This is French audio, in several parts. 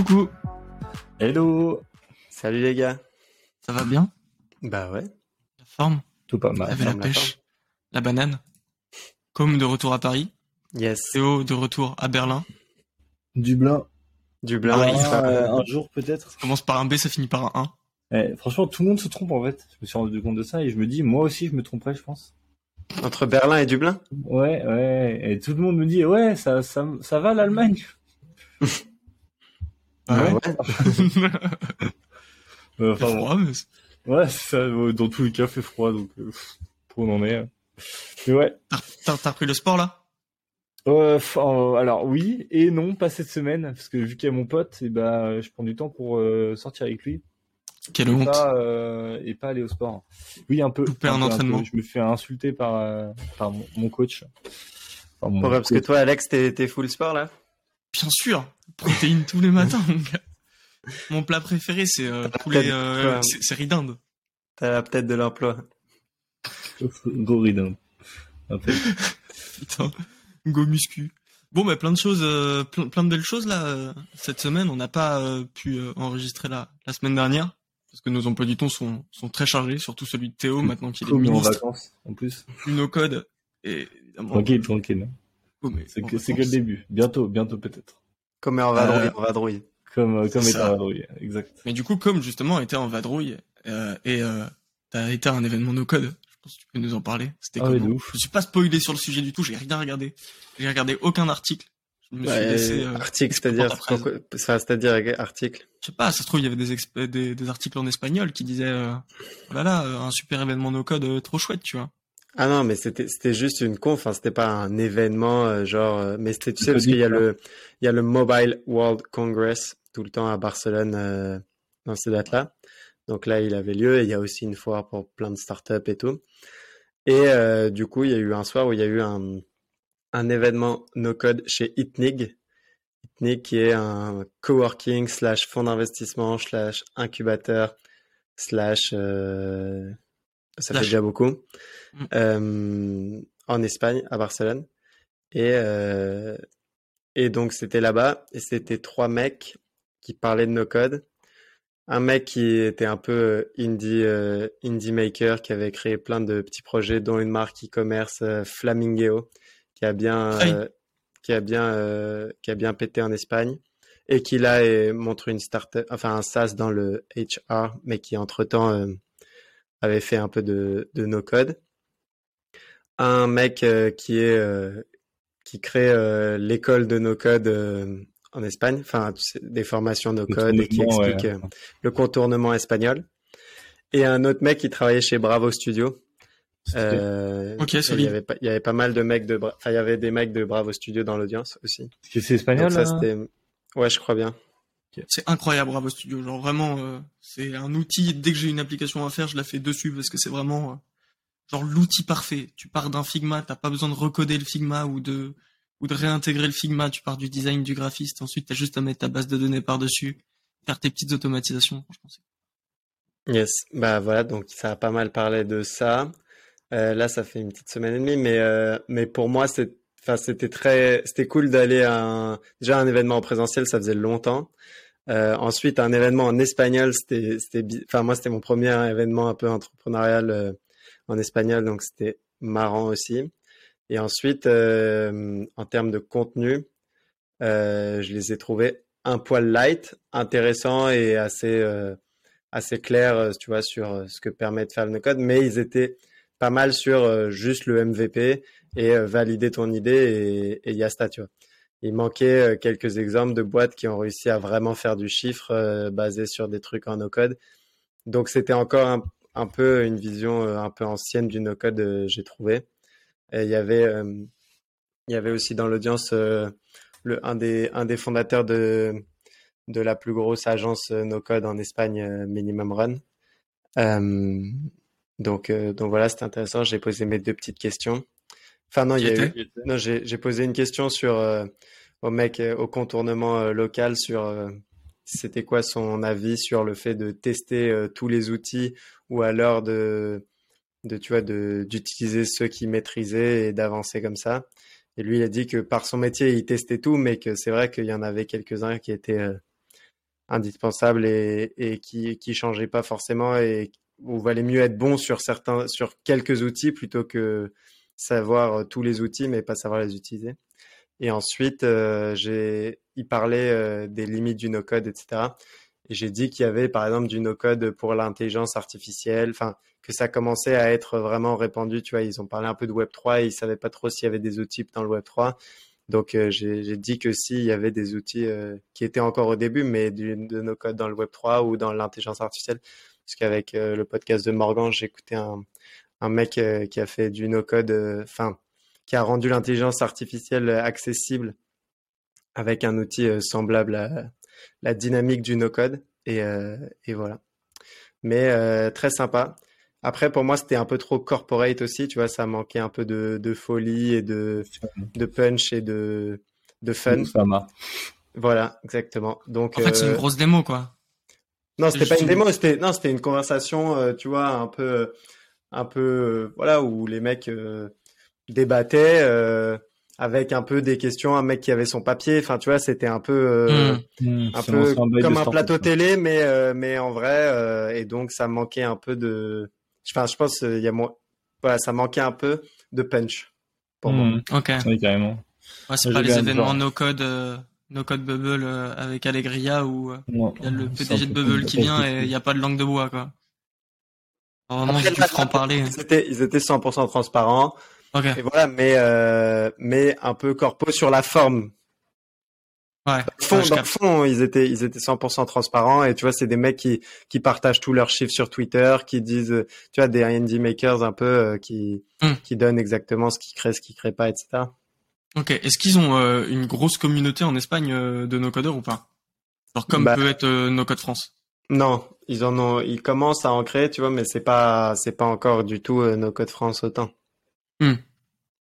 Coucou, Hello Salut les gars. ça va bien? Bah ouais. La forme? Tout pas mal. Avec la la pêche La banane? Comme de retour à Paris? Yes. Théo de retour à Berlin? Dublin. Dublin. Ah, Euh, un jour peut-être. Ça commence par un B, ça finit par un 1. Eh, franchement, tout le monde se trompe en fait. Je me suis rendu compte de ça et je me dis, moi aussi, je me tromperais, je pense. Entre Berlin et Dublin Ouais, ouais. Et tout le monde me dit, ouais, ça, ça, ça va l'Allemagne. Ah ouais. Euh, C'est Enfin, bon. froid, mais Ouais, ça. euh, Dans tous les cas, fait froid, donc euh, pour on en est. euh. Mais ouais. T'as- repris le sport là? Euh, alors oui et non, pas cette semaine, parce que vu qu'il y a mon pote, et bah, je prends du temps pour euh, sortir avec lui. Quelle et honte pas, euh, et pas aller au sport. Oui, un peu. Louper un peu, entraînement. peu. Je me fais insulter par, euh, par mon, mon coach. Enfin, mon Ouais, parce que coach. toi, Alex, t'es t'es full sport là? Bien sûr Protéines tous les matins, mon gars. Mon plat préféré, c'est euh, poulet, euh, c'est c'est riz d'Inde. T'as peut-être de l'emploi. Goridin. Un peu. Putain, go muscu. Bon, bah, plein de choses, euh, plein, plein de belles choses là euh, cette semaine. On n'a pas euh, pu euh, enregistrer la, la semaine dernière parce que nos emplois du temps sont, sont très chargés, surtout celui de Théo maintenant qu'il est Comme en ministre vacances, en plus. du no code. Et évidemment, Tranquille, tranquille. Oh, C'est en que, c'est que le début. Bientôt, bientôt peut-être. Comme en vadrouille, Euh, en vadrouille. Comme, euh, comme étant la vadrouille. Exact. Mais du coup, comme justement était en vadrouille euh, et euh, t'as été à un événement no code, je pense que tu peux nous en parler. C'était Ah ouais, comment ouf. Je suis pas spoilé sur le sujet du tout. J'ai rien regardé. J'ai regardé aucun article. Je me suis Ouais, laissé. euh, article, c'est-à-dire, c'est-à-dire article. Je sais pas, ça se trouve, il y avait des, exp- des, des articles en espagnol qui disaient, euh, voilà, euh, un super événement no code trop chouette, tu vois. Ah non, mais c'était c'était juste une conf, hein, c'était pas un événement euh, genre, euh, mais c'était tu sais parce qu'il y a le il y a le Mobile World Congress tout le temps à Barcelone euh, dans ces dates-là. Donc là, il avait lieu et il y a aussi une foire pour plein de startups et tout. Et euh, du coup, il y a eu un soir où il y a eu un un événement no code chez Itnig. Itnig qui est un coworking slash fonds d'investissement slash incubateur slash ça fait déjà beaucoup. Mm. euh, en Espagne à Barcelone. Et euh, et donc c'était là-bas. Et c'était trois mecs qui parlaient de no code un mec qui était un peu euh, indie euh, indie maker qui avait créé plein de petits projets dont une marque e-commerce Flamingeo qui a bien euh, qui a bien qui a bien pété en Espagne. Et qui là montre une startup enfin un SaaS dans le HR mais qui entre-temps euh, avait fait un peu de de no code un mec euh, qui est euh, qui crée euh, l'école de no code euh, en Espagne enfin tu sais, des formations no code et qui explique ouais. euh, le contournement espagnol et un autre mec qui travaillait chez Bravo Studio euh, Ok, il y avait pas, il y avait pas mal de mecs de, enfin il y avait des mecs de Bravo Studio dans l'audience aussi. Est-ce que c'est espagnol Donc ça là c'était, ouais je crois bien. C'est incroyable, Bravo Studio. Genre vraiment, euh, c'est un outil. Dès que j'ai une application à faire, je la fais dessus parce que c'est vraiment euh, genre l'outil parfait. Tu pars d'un Figma, t'as pas besoin de recoder le Figma ou de ou de réintégrer le Figma. Tu pars du design du graphiste. Ensuite, t'as juste à mettre ta base de données par dessus, faire tes petites automatisations. Franchement, c'est- Yes, bah voilà donc ça a pas mal parlé de ça. Euh, là ça fait une petite semaine et demie, mais euh, mais pour moi c'est, enfin c'était très, c'était cool d'aller à un, déjà un événement en présentiel, ça faisait longtemps. Euh, ensuite un événement en espagnol, c'était c'était, enfin moi c'était mon premier événement un peu entrepreneurial euh, en espagnol, donc c'était marrant aussi. Et ensuite euh, en termes de contenu, euh, je les ai trouvés un poil light, intéressants et assez euh, assez clairs, euh, tu vois, sur ce que permet de faire le no-code, mais ils étaient pas mal sur juste le MVP et euh, valider ton idée et, et yasta, tu vois. Il manquait euh, quelques exemples de boîtes qui ont réussi à vraiment faire du chiffre euh, basé sur des trucs en no-code. Donc c'était encore un, peu une vision un peu ancienne du no-code, j'ai trouvé. Il y avait il y avait aussi dans l'audience le un des un des fondateurs de de la plus grosse agence euh, no code en Espagne, Minimum Run. Donc donc voilà, c'était intéressant. J'ai posé mes deux petites questions. Enfin non, il y a Qui eu non, j'ai posé une question sur euh, au mec euh, au contournement euh, local sur euh, c'était quoi son avis sur le fait de tester tous les outils ou alors de de tu vois d'utiliser ceux qu'il maîtrisait et d'avancer comme ça. Et lui, il a dit que par son métier, il testait tout, mais que c'est vrai qu'il y en avait quelques-uns qui étaient euh, indispensable et, et qui qui changeait pas forcément et où valait mieux être bon sur certains sur quelques outils plutôt que savoir tous les outils mais pas savoir les utiliser. Et ensuite, euh, j'ai, il parlait euh, des limites du no-code, etc. Et j'ai dit qu'il y avait, par exemple, du no-code pour l'intelligence artificielle, enfin, que ça commençait à être vraiment répandu. Tu vois, ils ont parlé un peu de Web3 et ils savaient pas trop s'il y avait des outils dans le Web3. Donc, euh, j'ai dit que s'il y avait des outils qui étaient encore au début, mais du, de no-code dans le Web3 ou dans l'intelligence artificielle. Parce qu'avec le podcast de Morgan, écouté un, un mec qui a fait du no-code, enfin, qui a rendu l'intelligence artificielle accessible avec un outil euh, semblable à la dynamique du no-code. Et, euh, et, voilà. Mais euh, très sympa. Après, pour moi, c'était un peu trop corporate aussi. Tu vois, ça manquait un peu de, de folie et de, de punch et de, de fun. Voilà, exactement. Donc, en fait, c'est une grosse démo, quoi. Non, c'était pas une démo, c'était non, c'était une conversation, tu vois, un peu, un peu, voilà, où les mecs débattait euh, avec un peu des questions, un mec qui avait son papier. Enfin, tu vois, c'était un peu, euh, mmh. Mmh. un peu comme un plateau télé, mais euh, mais en vrai. et donc, ça manquait un peu de. Enfin, je pense il y a moins. Voilà, ça manquait un peu de punch pour moi. Mmh. Ok. Oui, carrément. Ouais, c'est pas les événements no code. No Code Bubble avec Allegria où il y a le PDG de Bubble qui vient et il n'y a pas de langue de bois quoi. Après, franc parler. Ils étaient, ils étaient 100% transparents. Et voilà, mais euh, mais un peu corpo sur la forme. Ouais. Dans le fond, ils étaient ils étaient 100% transparents et tu vois, c'est des mecs qui qui partagent tous leurs chiffres sur Twitter, qui disent, tu vois, des indie makers un peu euh, qui hmm. qui donnent exactement ce qu'ils créent, ce qu'ils créent pas, etc. Ok. Est-ce qu'ils ont euh, une grosse communauté en Espagne de no codeurs ou pas? Alors comme bah peut être No Code France. Non, ils en ont, ils commencent à en créer, tu vois, mais c'est pas c'est pas encore du tout No Code France autant. Hmm.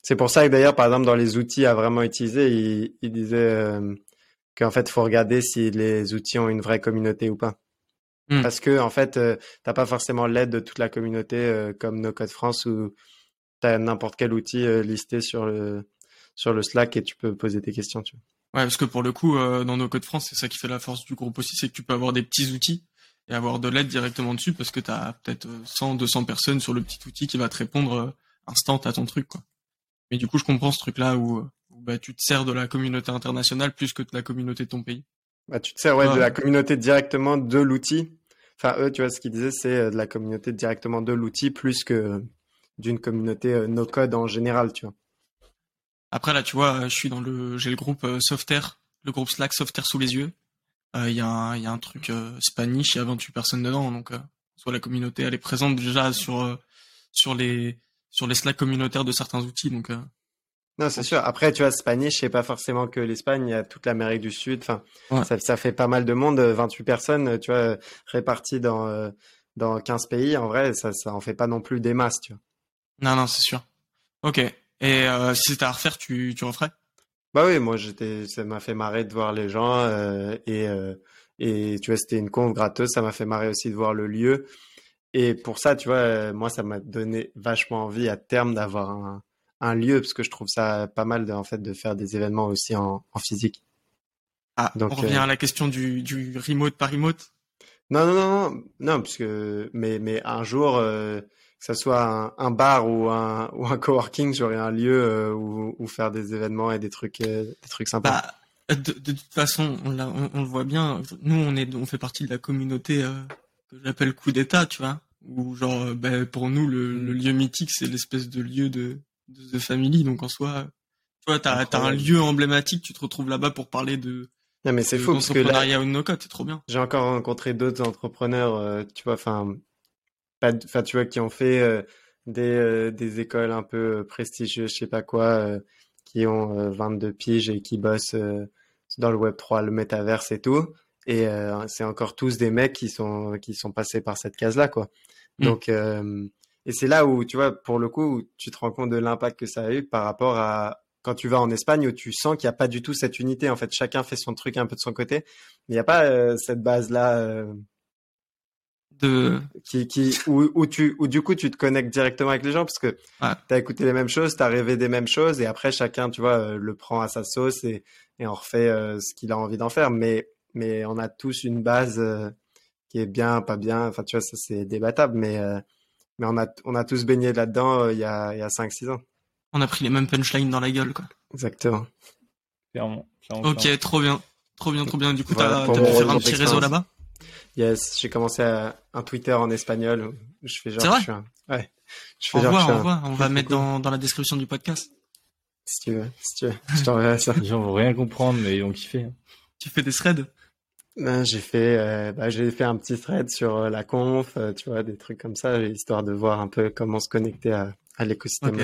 C'est pour ça que d'ailleurs, par exemple, dans les outils à vraiment utiliser, il, il disait euh, qu'en fait, faut regarder si les outils ont une vraie communauté ou pas. Hmm. Parce que en fait, euh, t'as pas forcément l'aide de toute la communauté euh, comme No Code France où t'as n'importe quel outil listé sur le sur le Slack et tu peux poser tes questions. Tu vois. Ouais, parce que pour le coup, dans No Code France, c'est ça qui fait la force du groupe aussi, c'est que tu peux avoir des petits outils et avoir de l'aide directement dessus parce que tu as peut-être 100, 200 personnes sur le petit outil qui va te répondre instant à ton truc, quoi. Mais du coup, je comprends ce truc-là où, bah, tu te sers de la communauté internationale plus que de la communauté de ton pays. Bah, tu te sers ouais, de la communauté directement de l'outil. Enfin, eux, tu vois, ce qu'ils disaient, c'est euh, de la communauté directement de l'outil plus que d'une communauté euh, no-code en général, tu vois. Après, là, tu vois, je suis dans le, j'ai le groupe euh, Softair, le groupe Slack Softair sous les yeux. Il y, a un, y a un truc Spanish, il y a 28 personnes dedans, donc soit la communauté, elle est présente déjà sur sur les sur les Slack communautaires de certains outils. Donc, euh, non, c'est sûr. Après, tu vois, Spanish, c'est pas forcément que l'Espagne, il y a toute l'Amérique du Sud. Enfin, ça, ça, fait pas mal de monde, 28 personnes, tu vois, réparties dans, euh, dans 15 pays. En vrai, ça, ça en fait pas non plus des masses, tu vois. Non, non, c'est sûr. Ok. Et euh, si c'était à refaire, tu, tu referais? Bah oui, moi, j'étais, ça m'a fait marrer de voir les gens et, et tu vois, c'était une conf gratos. Ça m'a fait marrer aussi de voir le lieu. Et pour ça, tu vois, euh, moi, ça m'a donné vachement envie à terme d'avoir un, un, lieu, parce que je trouve ça pas mal de, en fait, de faire des événements aussi en, en physique. Ah, Donc, on revient euh, à la question du, du remote par remote? Non, non, non, non, non, parce que, mais, mais un jour, euh, que ce soit un, un, bar ou un, ou un coworking, j'aurais un lieu euh, où, où, faire des événements et des trucs, des trucs sympas. Bah, de, de, toute façon, on, on, on, le voit bien. Nous, on est, on fait partie de la communauté que j'appelle coup d'état, tu vois. Ou genre, ben, pour nous, le, le lieu mythique, c'est l'espèce de lieu de, de Family. Donc en soi, tu vois, t'as as un lieu emblématique, tu te retrouves là-bas pour parler de. Non mais c'est faux parce que là, c'est trop bien. J'ai encore rencontré d'autres entrepreneurs, euh, tu vois, enfin, pas, enfin, tu vois, qui ont fait euh, des euh, des écoles un peu prestigieuses, je sais pas quoi, qui ont 22 piges et qui bossent dans le Web 3, le métaverse et tout. Et euh, c'est encore tous des mecs qui sont qui sont passés par cette case-là, quoi. Mmh. Donc euh, et c'est là où tu vois, pour le coup, tu te rends compte de l'impact que ça a eu par rapport à quand tu vas en Espagne où tu sens qu'il n'y a pas du tout cette unité. En fait, chacun fait son truc un peu de son côté, il n'y a pas euh, cette base-là. De qui qui où, où, tu où du coup tu te connectes directement avec les gens parce que ouais. tu as écouté les mêmes choses, tu as rêvé des mêmes choses et après chacun tu vois le prend à sa sauce et et on refait ce qu'il a envie d'en faire mais mais on a tous une base euh, qui est bien, pas bien. Enfin, tu vois, ça c'est débattable, mais euh, mais on a on a tous baigné là-dedans euh, il y a il y a 5-6 ans. On a pris les mêmes punchlines dans la gueule, quoi. Exactement. Clairement. clairement, Ok, clairement. trop bien. Trop bien, trop bien. Du coup, Voilà t'as t'as pu faire un petit réseau là-bas? Yes, j'ai commencé à, un Twitter en espagnol où je fais genre C'est vrai je suis un... ouais. Je fais On genre voit, je suis on un- voit. On va mettre dans, dans la description du podcast. si tu veux, si tu veux, je t'enverrai ça. Les gens vont rien comprendre, mais ils vont kiffer. hein. Tu fais des threads? Ben, j'ai fait, euh, bah, j'ai fait un petit thread sur euh, la conf, euh, tu vois, des trucs comme ça, histoire de voir un peu comment se connecter à, à l'écosystème.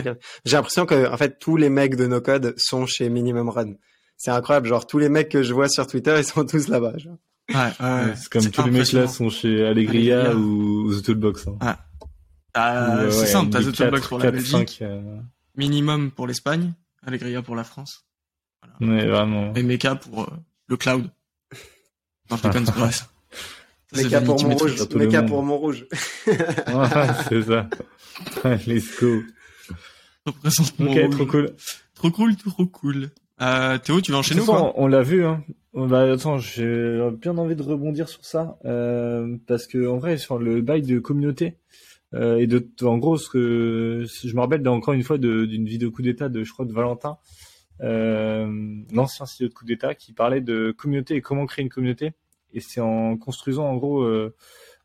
J'ai l'impression que, en fait, tous les mecs de no code sont chez Minimum Run. C'est incroyable, genre tous les mecs que je vois sur Twitter, ils sont tous là-bas. genre. Ouais, ouais. c'est comme tous les mecs là sont chez Allegria, Allegria. ou The Toolbox. Hein. Ah, euh, c'est ouais, simple, t'as The Toolbox pour la quatre, Belgique, cinq, euh, Minimum pour l'Espagne, Allegria pour la France, Ouais, vraiment. et Mecha pour euh, le cloud. Non, je déconne, c'est Mecha pour Montrouge, Mecha pour Montrouge. Ouais, c'est ça. Let's go. Représente Ok, trop cool. Trop cool, trop cool. Euh, Théo, tu vas enchaîner ou quoi on l'a vu, hein. On va, attends, j'ai bien envie de rebondir sur ça, euh, parce que en vrai, sur le bail de communauté, euh, et de, en gros, ce que je me rappelle encore une fois d'une vidéo coup d'état de, je crois, de Valentin, euh, l'ancien CEO de coup d'état, qui parlait de communauté et comment créer une communauté. Et c'est en construisant, en gros, euh,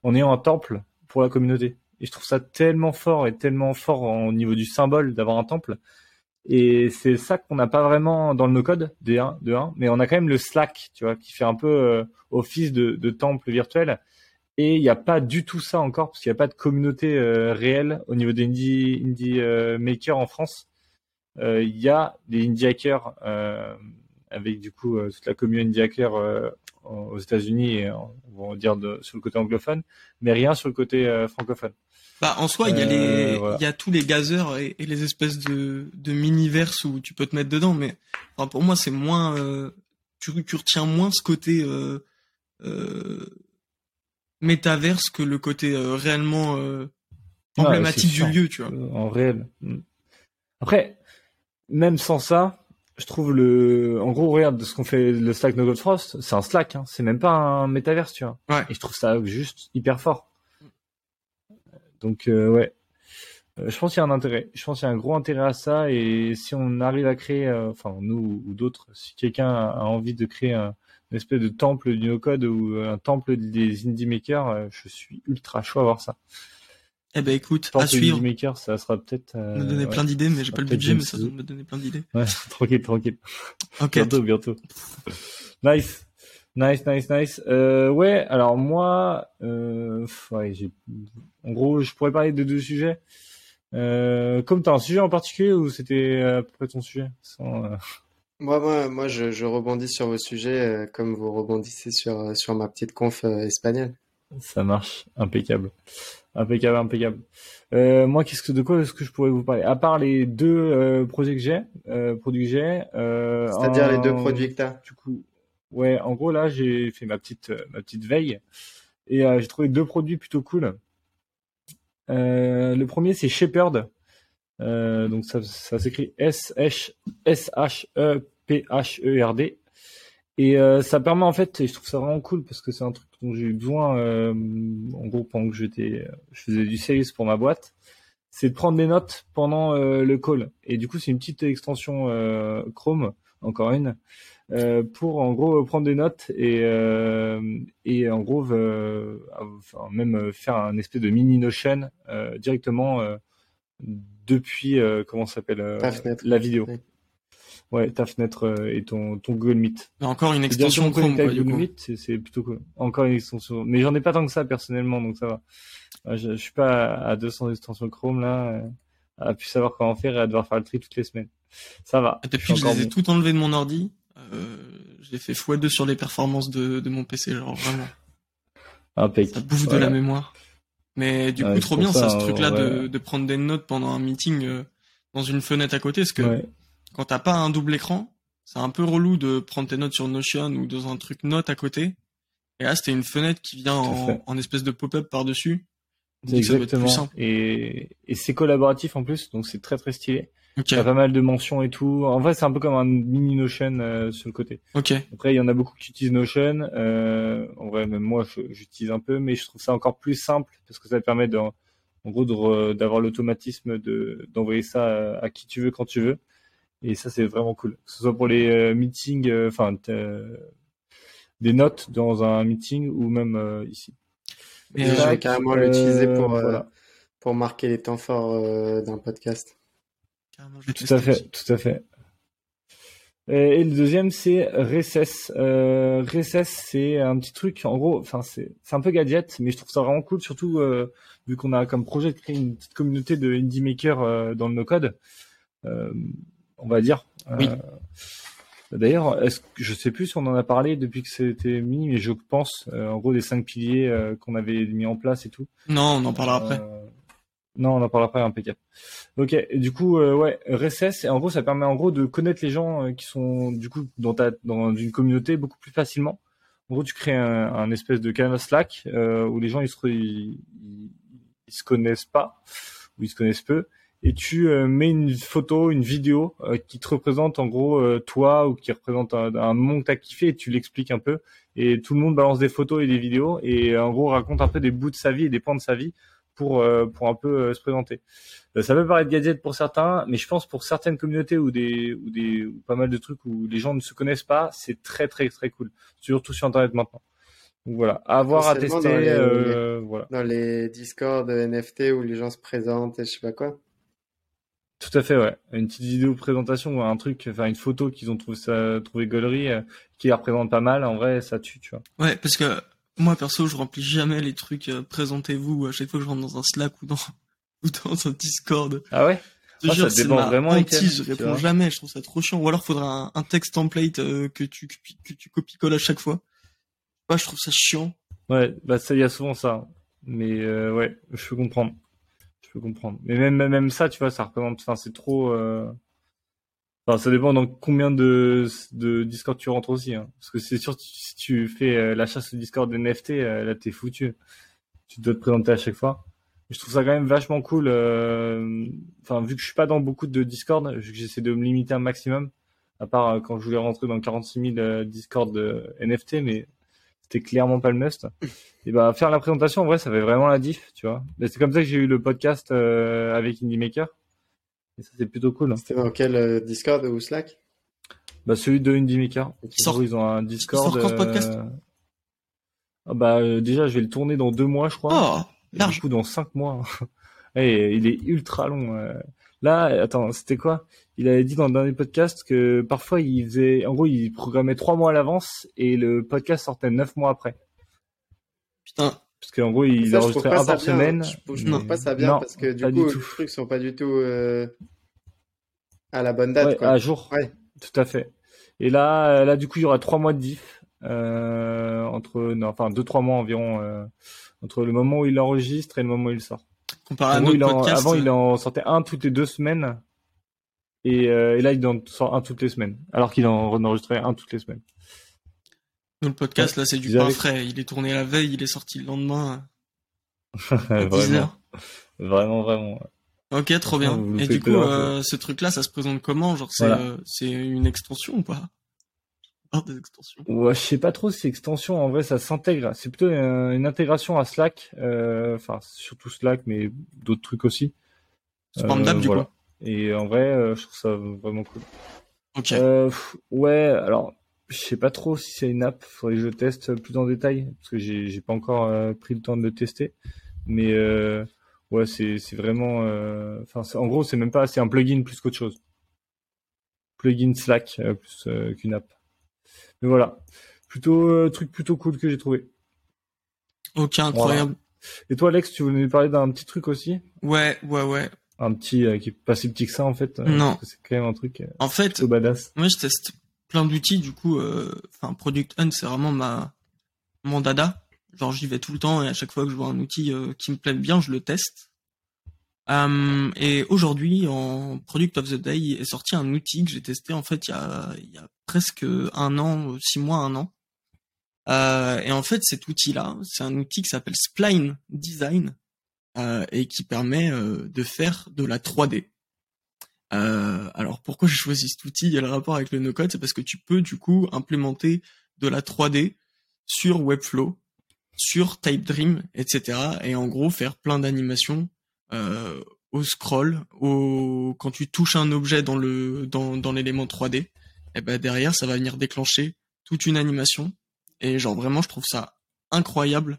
en ayant un temple pour la communauté. Et je trouve ça tellement fort et tellement fort au niveau du symbole d'avoir un temple. Et c'est ça qu'on n'a pas vraiment dans le no-code, de 1, de 1, mais on a quand même le Slack, tu vois, qui fait un peu euh, office de, temple virtuel. Et il n'y a pas du tout ça encore, parce qu'il n'y a pas de communauté euh, réelle au niveau des indie, euh, makers en France. Il y a des indie hackers, avec du coup toute la communauté indie hacker aux États-Unis et en- on va dire de, sur le côté anglophone, mais rien sur le côté euh, francophone. Bah, en soi, il y a Euh, les, voilà. il y a tous les gazeurs et, et les espèces de, de mini-verses où tu peux te mettre dedans, mais enfin, pour moi, c'est moins, euh, tu, tu retiens moins ce côté métaverse que le côté réellement Ouais, emblématique du lieu, tu vois. En réel. Mm. Après, même sans ça, je trouve le, en gros, regarde ce qu'on fait le Slack No Code Frost, c'est un Slack, hein. c'est même pas un métaverse, tu vois. Ouais. Et je trouve ça juste hyper fort. Donc euh, ouais, Euh, je pense qu'il y a un intérêt. Je pense qu'il y a un gros intérêt à ça et si on arrive à créer, euh, enfin nous ou d'autres, si quelqu'un a envie de créer un, une espèce de temple du no code ou un temple des indie makers, je suis ultra chaud à voir ça. Eh ben, écoute, à suivre. makers, ça sera peut-être. euh, me donner ouais. plein d'idées, mais j'ai pas le budget, mais ça doit me donner plein d'idées. Ouais, tranquille, tranquille. Ok. Bientôt, bientôt. Nice. Nice, nice, nice. Euh, ouais, alors moi, euh, ouais, j'ai, en gros, je pourrais parler de deux sujets. Euh, comme t'as un sujet en particulier ou c'était à peu près ton sujet? Sans, euh, Moi, moi, moi, je, je rebondis sur vos sujets euh, comme vous rebondissez sur, euh, sur ma petite conf euh, espagnole. Ça marche, impeccable, impeccable, impeccable. Euh, moi, qu'est-ce que de quoi est-ce que je pourrais vous parler? À part les deux euh, projets que j'ai, euh, produits que j'ai, euh, C'est-à-dire les deux produits que t'as? Du coup, ouais, en gros là, j'ai fait ma petite euh, ma petite veille et euh, j'ai trouvé deux produits plutôt cool. Euh, le premier c'est Shepherd, euh, donc ça, ça s'écrit S H S H E P H E R D. Et euh, ça permet en fait, et je trouve ça vraiment cool parce que c'est un truc dont j'ai eu besoin, euh, en gros pendant que j'étais, je faisais du sales pour ma boîte, c'est de prendre des notes pendant euh, le call. Et du coup, c'est une petite extension euh, Chrome, encore une, euh, pour en gros prendre des notes et euh, et en gros euh, enfin, même faire un espèce de mini Notion euh, directement euh, depuis euh, comment ça s'appelle euh, la vidéo. Ouais. Ouais, ta fenêtre euh, et ton ton Google Meet. Encore une extension Chrome, quoi, Google. Meet, c'est plutôt cool. Encore une extension, mais j'en ai pas tant que ça personnellement, donc ça va. Euh, Je, je suis pas à 200 extensions Chrome là, euh, à plus savoir comment faire et à devoir faire le tri toutes les semaines. Ça va. Et Depuis que je encore les ai bon. toutes enlevées de mon ordi, euh, je l'ai fait x2 sur les performances de, de mon PC, genre vraiment. Impec. Ça bouffe de la mémoire. Mais du coup, trop bien ça, ça, ce truc-là de, prendre des notes pendant un meeting euh, dans une fenêtre à côté, parce que Ouais. Quand t'as pas un double écran, c'est un peu relou de prendre tes notes sur Notion ou dans un truc note à côté. Et là, c'était une fenêtre qui vient en, espèce de pop-up par-dessus. Exactement. Et, et c'est collaboratif en plus, donc c'est très très stylé. Ok. Il y a pas mal de mentions et tout. En vrai, c'est un peu comme un mini Notion euh, sur le côté. Ok. Après, il y en a beaucoup qui utilisent Notion. Euh, en vrai, même moi, j'utilise un peu, mais je trouve ça encore plus simple parce que ça permet de, en gros de re- d'avoir l'automatisme de d'envoyer ça à, à qui tu veux quand tu veux. Et ça, c'est vraiment cool. Que ce soit pour les euh, meetings, euh, enfin euh, des notes dans un meeting ou même euh, ici. Et, Je vais carrément l'utiliser pour, euh, voilà. pour marquer les temps forts euh, d'un podcast. carrément, je vais Tout à fait, aussi. tout à fait. Et, le deuxième, c'est Recess. Euh, Recess, c'est un petit truc, en gros, enfin, c'est, c'est un peu gadget, mais je trouve ça vraiment cool, surtout euh, vu qu'on a comme projet de créer une petite communauté de indie makers euh, dans le no-code, euh, on va dire. Oui. Euh, D'ailleurs, est-ce que je sais plus si on en a parlé depuis que c'était mis, mais je pense, euh, en gros, des cinq piliers euh, qu'on avait mis en place et tout. Non, on en parlera après. Non, on en parlera après, impeccable. Ok, et du coup, ouais, RSS, et en gros, ça permet en gros de connaître les gens qui sont du coup dans ta dans une communauté beaucoup plus facilement. En gros, tu crées un, un espèce de canal Slack où les gens ils se ils se connaissent pas ou ils se connaissent peu, et tu euh, mets une photo, une vidéo euh, qui te représente en gros euh, toi ou qui représente un, un moment que t'as kiffé, et tu l'expliques un peu, et tout le monde balance des photos et des vidéos, et en gros raconte un peu des bouts de sa vie et des points de sa vie pour euh, pour un peu se présenter. Euh, ça peut paraître gadget pour certains, mais je pense pour certaines communautés ou des ou des ou pas mal de trucs où les gens ne se connaissent pas, c'est très très très cool, surtout sur internet maintenant. Donc voilà, à avoir à tester, dans les- euh, voilà. Dans les Discord NFT où les gens se présentent et je sais pas quoi. Tout à fait, ouais. Une petite vidéo présentation ou un truc, enfin une photo qu'ils ont trouvé ça, trouvé gaulerie, euh, qui la représente pas mal. En vrai, ça tue, tu vois. Ouais, parce que moi perso, je remplis jamais les trucs euh, présentez-vous à chaque fois que je rentre dans un Slack ou dans ou dans un Discord. Ah ouais? Je te Ah, jure, ça dépend vraiment lesquels, je réponds jamais, je trouve ça trop chiant. Ou alors faudra un, un texte template euh, que tu que tu copies-colles à chaque fois. Ouais, je trouve ça chiant. Ouais, bah ça, y a souvent ça. Mais euh, ouais, je peux comprendre. Je peux comprendre. Mais même même ça, tu vois, ça représente. Enfin, c'est trop. euh, Enfin, ça dépend dans combien de de Discord tu rentres aussi. Hein. Parce que c'est sûr, si tu fais euh, la chasse au Discord NFT, euh, là t'es foutu. Tu dois te présenter à chaque fois. Je trouve ça quand même vachement cool. euh, Enfin, vu que je suis pas dans beaucoup de Discord, j'essaie de me limiter un maximum, à part euh, quand je voulais rentrer dans 46 000 euh, Discord NFT, mais c'était clairement pas le must. Et bah faire la présentation en vrai ça fait vraiment la diff, tu vois. Mais c'est comme ça que j'ai eu le podcast euh, avec Indie Maker. Et ça c'est plutôt cool. hein. C'était dans quel euh, Discord ou Slack? Bah celui de Indie Maker. Ok. Il sort- ils ont un Discord. sort quand ce podcast? Euh, ah bah euh, déjà je vais le tourner dans deux mois je crois. Oh, Et large. Du coup dans cinq mois. Et il est ultra long. Là attends c'était quoi? Il avait dit dans le dernier podcast que parfois il faisait, en gros il programmait trois mois à l'avance et le podcast sortait neuf mois après. Putain, Parce qu'en gros il enregistrait un ça par bien. semaine. Je, je mais- trouve pas ça bien Non, parce que du coup, les trucs sont pas du tout euh, à la bonne date, Ouais, quoi. à jour. Ouais. Tout à fait. Et là, là, du coup, il y aura trois mois de diff euh, entre, non, enfin deux trois mois environ euh, entre le moment où il enregistre et le moment où il sort. Comparé à il en- avant, il euh, en sortait un toutes les deux semaines, et, euh, et là, il en sort un toutes les semaines, alors qu'il en enregistrait un toutes les semaines. nous, le podcast, là, c'est du pain frais. Il est tourné la veille, il est sorti le lendemain. à 10 vraiment, vraiment, vraiment. Ok, trop bien. Vous Et du coup, euh, ce truc-là, ça se présente comment? Genre, c'est Voilà. euh, c'est une extension ou pas? Des extensions. Ouais, je sais pas trop si c'est extension. En vrai, ça s'intègre. C'est plutôt une intégration à Slack. euh, Enfin, surtout Slack, mais d'autres trucs aussi. Spamdab, Euh, du voilà. coup. Et en vrai, euh, je trouve ça vraiment cool. Ok. Euh, pff, ouais, alors, je sais pas trop si c'est une app. Faudrait que je teste plus en détail parce que j'ai pas encore pris le temps de le tester. Mais euh, ouais, c'est c'est vraiment. Enfin, c'est- en gros, c'est même pas. C'est un plugin plus qu'autre chose. Plugin Slack euh, plus qu'une app. Mais voilà, plutôt euh, truc plutôt cool que j'ai trouvé. Ok, incroyable. Et toi, Alex, tu voulais nous parler d'un petit truc aussi? Ouais, ouais, ouais. Un petit euh, qui est pas si petit que ça en fait. euh, Non. C'est quand même un truc En fait, badass. moi, je teste plein d'outils. Du coup, enfin, Product Hunt, c'est vraiment ma mon dada. Genre, j'y vais tout le temps et à chaque fois que je vois un outil qui me plaît bien, je le teste. Et aujourd'hui, en Product of the Day, est sorti un outil que j'ai testé en fait il y a, il y a presque un an, six mois, un an. Euh, et en fait, cet outil-là, c'est un outil qui s'appelle Spline Design euh, et qui permet euh, de faire de la 3D. Euh, alors pourquoi j'ai choisi cet outil Il y a le rapport avec le no-code, c'est parce que tu peux du coup implémenter de la 3D sur Webflow, sur TypeDream, etc. Et en gros faire plein d'animations au scroll, au quand tu touches un objet dans, dans l'élément 3D, et ben derrière ça va venir déclencher toute une animation. Et genre vraiment je trouve ça incroyable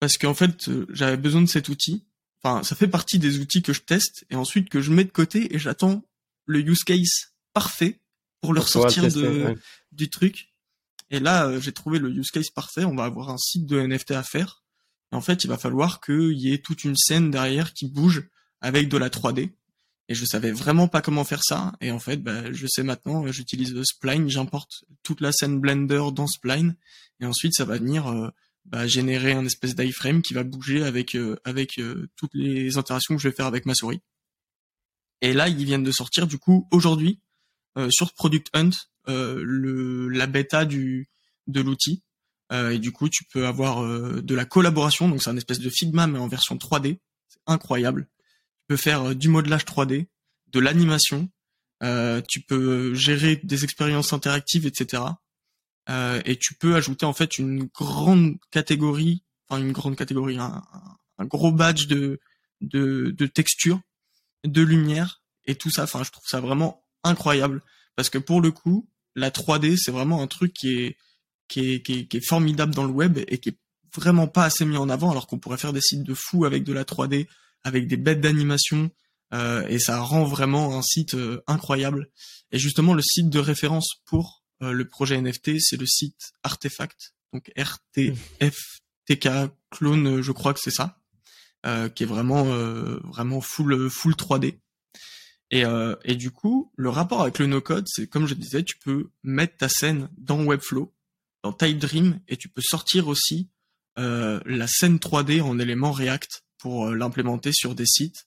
parce qu'en fait euh, j'avais besoin de cet outil enfin, ça fait partie des outils que je teste et ensuite que je mets de côté et j'attends le use case parfait pour leur sortir de, du truc. Et là, euh, j'ai trouvé le use case parfait. On va avoir un site de NFT à faire. Et en fait, il va falloir qu'il y ait toute une scène derrière qui bouge avec de la 3D. Et je savais vraiment pas comment faire ça. Et en fait, bah, je sais maintenant, j'utilise Spline, j'importe toute la scène Blender dans Spline. Et ensuite, ça va venir euh, bah, générer un espèce d'iframe qui va bouger avec euh, avec euh, toutes les interactions que je vais faire avec ma souris. Et là, ils viennent de sortir du coup aujourd'hui euh, sur Product Hunt le la bêta du de l'outil. et du coup, tu peux avoir de la collaboration, donc c'est un espèce de Figma mais en version 3D. C'est incroyable. Tu peux faire du modelage 3D, de l'animation. tu peux gérer des expériences interactives, etc. Euh, et tu peux ajouter en fait une grande catégorie, enfin une grande catégorie, un, gros badge de, de, de texture, de lumière et tout ça. Enfin, je trouve ça vraiment incroyable parce que pour le coup, la 3D c'est vraiment un truc qui est qui est, qui est, qui est formidable dans le web et qui est vraiment pas assez mis en avant alors qu'on pourrait faire des sites de fou avec de la 3D, avec des bêtes d'animation euh, et ça rend vraiment un site euh, incroyable. Et justement le site de référence pour euh, le projet NFT, c'est le site Artefact, donc RTFTK clone, je crois que c'est ça, euh, qui est vraiment euh, vraiment full full 3D. Et, et du coup, le rapport avec le no-code, c'est comme je disais, tu peux mettre ta scène dans Webflow, dans TypeDream, et tu peux sortir aussi la scène 3D en élément React pour l'implémenter sur des sites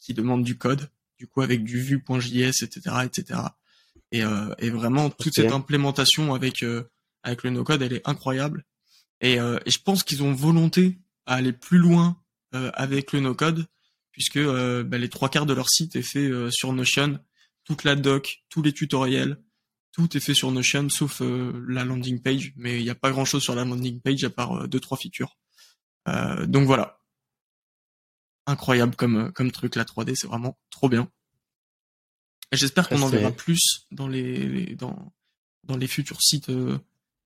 qui demandent du code, du coup avec du Vue.js, etc., etc. Et, euh, et vraiment toute cette implémentation avec euh, avec le no code, elle est incroyable. Et, euh, et je pense qu'ils ont volonté à aller plus loin avec le no code, puisque bah, les trois quarts de leur site est fait sur Notion, toute la doc, tous les tutoriels, tout est fait sur Notion sauf la landing page, mais il n'y a pas grand chose sur la landing page à part deux trois features. donc voilà, incroyable comme comme truc la 3D, c'est vraiment trop bien. J'espère qu'on en verra plus dans les, dans dans les futurs sites euh,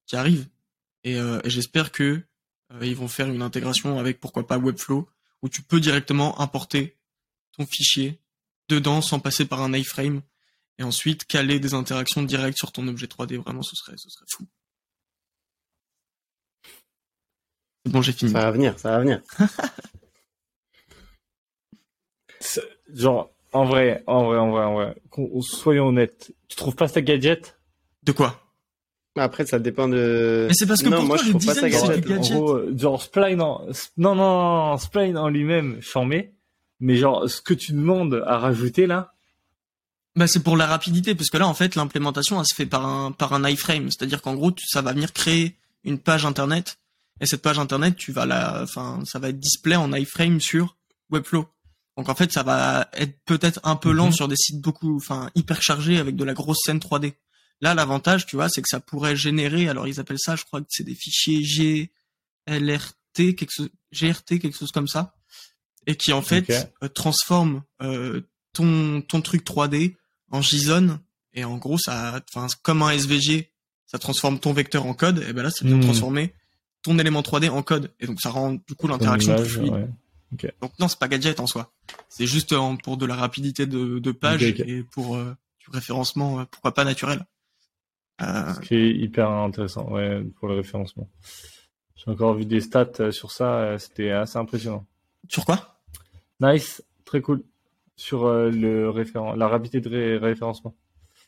qui arrivent. Et, euh, et j'espère que euh, ils vont faire une intégration avec pourquoi pas Webflow où tu peux directement importer ton fichier dedans sans passer par un iframe et ensuite caler des interactions directes sur ton objet 3D. Vraiment, ce serait ce serait fou. Bon, j'ai fini. Ça va venir, ça va venir. genre, en vrai, en vrai, en vrai, en vrai. Soyons honnêtes. Tu trouves pas ça gadget? De quoi? Après, ça dépend de. Mais c'est parce que non, pour moi, toi, je le trouve pas ça gadget. En gros, genre Spline en... non, non, non, Spline en lui-même, charmé. Mais genre, ce que tu demandes à rajouter là, Bah, c'est pour la rapidité, parce que là, en fait, l'implémentation, elle se fait par un, par un iframe. C'est-à-dire qu'en gros, tu- ça va venir créer une page internet. Et cette page internet, tu vas la, enfin, ça va être display en iframe sur Webflow. Donc, en fait, ça va être peut-être un peu lent Mhm. sur des sites beaucoup, enfin, hyper chargés avec de la grosse scène 3D. Là, l'avantage, tu vois, c'est que ça pourrait générer, alors ils appellent ça, je crois que c'est des fichiers GLRT, quelque chose, GRT, quelque chose comme ça. Et qui, en fait, euh, transforme, euh, ton, ton truc 3D en JSON et en gros ça enfin comme un SVG ça transforme ton vecteur en code et ben là ça vient Hmm. transformer ton élément 3D en code et donc ça rend du coup l'interaction plus fluide ouais. Donc non c'est pas gadget en soi c'est juste euh, pour de la rapidité de, de page et pour euh, du référencement euh, pourquoi pas naturel euh, Ce qui est hyper intéressant, ouais, pour le référencement. J'ai encore vu des stats sur ça, c'était assez impressionnant. sur quoi? Nice, très cool. Sur euh, le référent, la rapidité de ré- référencement,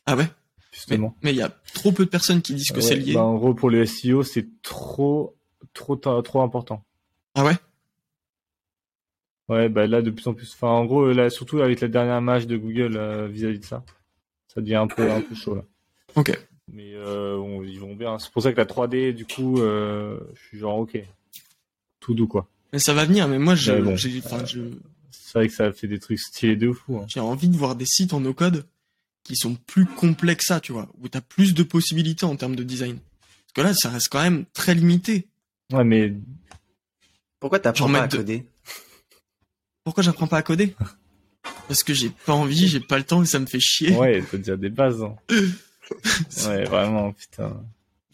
ah ouais? Mais justement. mais il y a trop peu de personnes qui disent que Ouais, c'est lié bah, en gros, pour le SEO, c'est trop, trop, trop important. ah ouais? Ouais, bah là, de plus en plus. Enfin, en gros, là, surtout avec la dernière match de Google euh, vis-à-vis de ça, ça devient un peu, un peu chaud là. ok Mais euh, bon, ils vont bien. C'est pour ça que la 3D, du coup, euh, je suis genre ok, tout doux quoi. mais ça va venir mais moi je bon. je C'est vrai que ça fait des trucs stylés de fou. Hein. J'ai envie de voir des sites en no-code qui sont plus complets que ça, tu vois, où t'as plus de possibilités en termes de design. Parce que là, ça reste quand même très limité. Ouais, mais Pourquoi t'apprends pas à de- coder? Pourquoi j'apprends pas à coder Parce que j'ai pas envie, j'ai pas le temps et ça me fait chier. ouais, t'as déjà des bases. hein. ouais, vraiment, putain.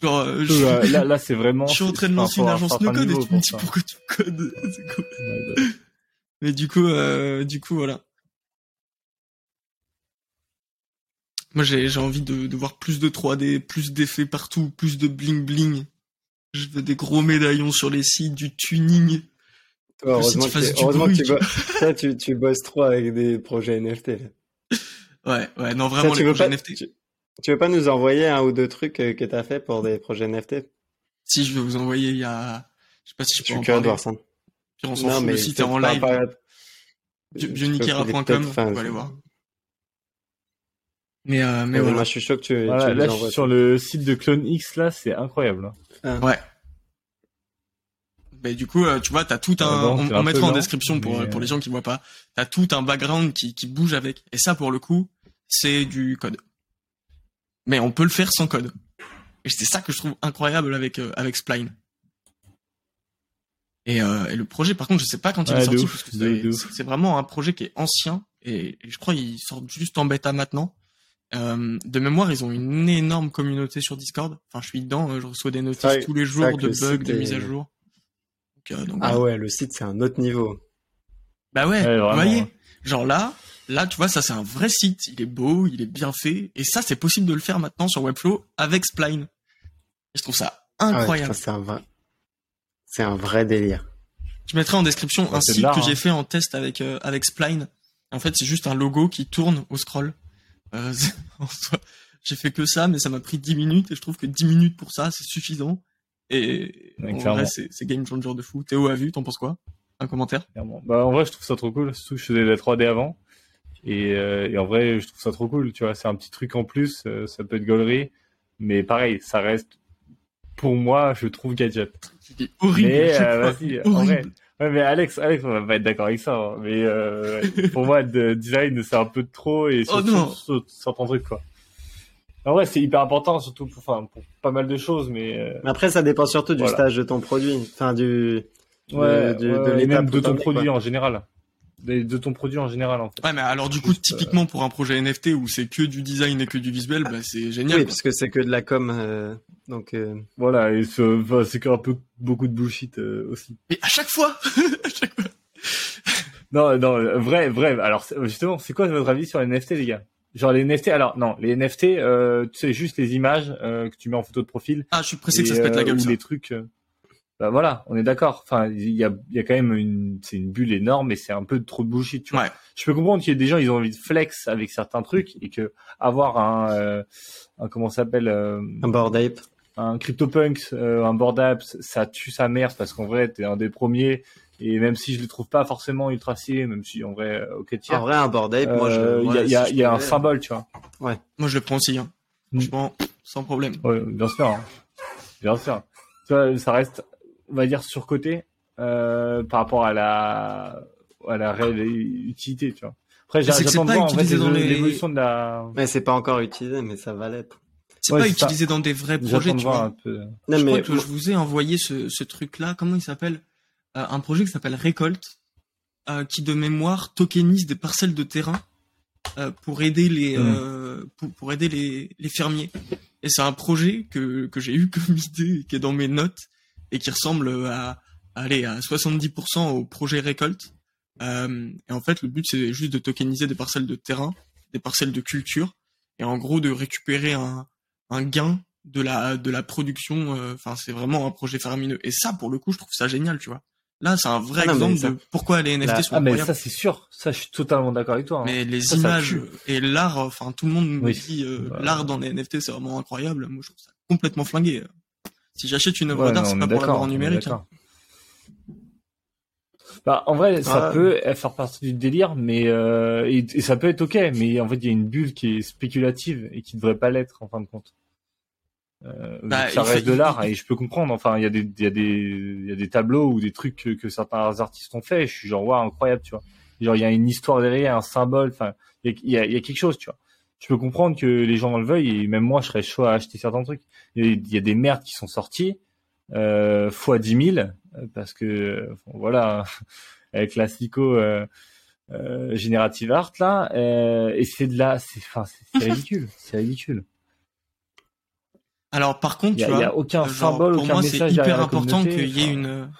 Genre, euh, je, Là, là, là, c'est vraiment. je suis en train de lancer une faut- agence faut un no-code et tu me dis pourquoi tu codes. C'est cool. Ouais, Mais du coup, euh, du coup, voilà. Moi, j'ai j'ai envie de, de voir plus de 3D, plus d'effets partout, plus de bling bling. Je veux des gros médaillons sur les sites, du tuning. Toi, heureusement, que, heureusement que tu, tu bosses, toi, tu, tu bosses trop avec des projets NFT. Ouais, ouais, non, vraiment, tu les veux projets pas, NFT. tu, tu veux pas nous envoyer un ou deux trucs euh, que t'as fait pour des projets NFT Si, je vais vous envoyer, il y a, je sais pas si je Je peux suis en parler. voir ça. Puis on s'en fout, le site est en live. Je vous enfin, pouvez aller voir. Mais, euh, mais Mais voilà. Moi, je suis chaud que tu, Voilà, tu là, je suis sur ça. le site de Clone X, là, c'est incroyable. hein. Ouais. Ben, du coup, euh, tu vois, t'as tout un, Ah bon, on, c'est on un mettra en description pour, mais- pour les gens qui voient pas. T'as tout un background qui, qui bouge avec. Et ça, pour le coup, c'est du code. Mais on peut le faire sans code. Et c'est ça que je trouve incroyable avec, euh, avec Spline. Et, euh, et le projet, par contre, je sais pas quand il Ouais, est sorti, ouf, parce que de- c'est- vraiment un projet qui est ancien. Et, et je crois qu'ils sortent juste en bêta maintenant. Euh, de mémoire, ils ont une énorme communauté sur Discord. Enfin, je suis dedans, euh, je reçois des notices tous les jours de bugs, de mises à jour. Donc, euh, donc Ah voilà. ouais, le site, c'est un autre niveau. Bah ouais, Ouais, vous voyez, ouais. genre là, là, tu vois, ça c'est un vrai site. Il est beau, il est bien fait, et ça c'est possible de le faire maintenant sur Webflow avec Spline. Et je trouve ça Ah ouais, incroyable. c'est un vrai, c'est un vrai délire. je mettrai en description Ouais, un site que hein. j'ai fait en test avec euh, avec Spline. En fait, c'est juste un logo qui tourne au scroll. Euh, j'ai fait que ça, mais ça m'a pris 10 minutes, et je trouve que 10 minutes pour ça, c'est suffisant. Et c'est game changer de fou. Théo a vu, t'en penses quoi? Un commentaire? Clairement. Bah, en vrai, je trouve ça trop cool. Surtout que je faisais de la 3D avant. Et, euh, et en vrai, je trouve ça trop cool. Tu vois, c'est un petit truc en plus. euh, ça peut être gaulerie. Mais pareil, ça reste, pour moi, je trouve gadget. C'est horrible. Mais, euh, vas-y, en vrai. Ouais, mais Alex, Alex, on va pas être d'accord avec ça. hein. Mais euh, pour moi, le design, c'est un peu de trop et Oh sur, sur certains trucs, quoi. En vrai, c'est hyper important, surtout pour, enfin, pour pas mal de choses, mais euh, Mais après, ça dépend surtout du Voilà. stage de ton produit. Enfin, du, de- ouais, du- ouais, de et l'étape de ton produit quoi. en général. De, de ton produit en général, en fait. Ouais, mais alors du coup, Juste, typiquement pour un projet NFT où c'est que du design et que du visuel, bah c'est génial. Oui, quoi. parce que c'est que de la com. euh, donc, euh, Voilà, et ce- enfin, c'est un peu beaucoup de bullshit euh, aussi. Mais à chaque fois, à chaque fois. Non, non, euh, vrai, vrai. Alors c'est- justement, c'est quoi votre avis sur les NFT, les gars? Genre les NFT. Alors non, les NFT, euh, tu sais juste les images euh, que tu mets en photo de profil. Ah, je suis pressé que et, ça se pète la euh, gueule. ou Ça. les trucs. euh, Bah voilà, on est d'accord. Enfin, il y a, il y a quand même une, c'est une bulle énorme, mais c'est un peu trop de bullshit. Tu vois. Ouais. Je peux comprendre qu'il y a des gens, ils ont envie de flex avec certains trucs et que avoir un, euh, un comment ça s'appelle, euh, un board ape. un CryptoPunks, euh, un board apps, ça tue sa mère parce qu'en vrai, t'es un des premiers. Et même si je le trouve pas forcément ultra stylé, même si en vrai, euh, ok, En tiens, vrai, un board ape, moi, je. euh, il y a, ouais, il y a, si je il y a un symbole, tu vois. Moi, je le prends aussi. Hein. Mm. Franchement, sans problème. Ouais, bien sûr, hein. bien sûr. Tu vois, ça reste, on va dire, surcoté euh, par rapport à la, à la réelle utilité, tu vois. Après, j'attends de pas voir en fait utilisé dans les- l'évolution de la. Mais c'est pas encore utilisé, mais ça va l'être. C'est Ouais, pas utilisé dans des vrais projets, tu vois. un peu. Non, je mais crois que je vous ai envoyé ce, ce truc-là. Comment il s'appelle? Euh, Un projet qui s'appelle Récolte, euh, qui de mémoire tokenise des parcelles de terrain euh, pour aider les Mm. euh, pour, pour aider les, les fermiers. Et c'est un projet que que j'ai eu comme idée, qui est dans mes notes et qui ressemble à allez à 70% au projet Récolte. Euh, et en fait, le but c'est juste de tokeniser des parcelles de terrain, des parcelles de culture, et en gros de récupérer un un gain de la de la production euh, enfin c'est vraiment un projet faramineux et ça pour le coup je trouve ça génial tu vois là c'est un vrai Ah non, exemple ça- de pourquoi les NFT Là- sont Ah, mais incroyables ça, c'est sûr. Ça, je suis totalement d'accord avec toi. hein. mais les Ça, images et l'art enfin tout le monde me Oui. dit euh, Bah. l'art dans les NFT c'est vraiment incroyable moi je trouve ça complètement flingué si j'achète une œuvre Ouais, d'art c'est pas pour l'avoir en numérique hein. Bah, en vrai, ça Ah. peut faire partie du délire, mais euh, et, et ça peut être ok, mais en fait, il y a une bulle qui est spéculative et qui devrait pas l'être en fin de compte. Euh, Bah, ça reste fait- de l'art et je peux comprendre. Enfin, il y a des, il y a des, il y a des tableaux ou des trucs que, que certains artistes ont fait. Et je suis genre, waouh, incroyable, tu vois. Genre, il y a une histoire derrière, un symbole. Enfin, il y a, y a, quelque chose, tu vois. Je peux comprendre que les gens le veuillent et même moi, je serais chaud à acheter certains trucs. Il y a des merdes qui sont sorties euh, fois 10 000 parce que voilà, avec la euh, euh, générative art là, euh, et c'est de la, c'est, enfin, c'est ridicule, c'est ridicule. Alors par contre, a, aucun symbole, pour moi, c'est hyper important qu'il y ait une.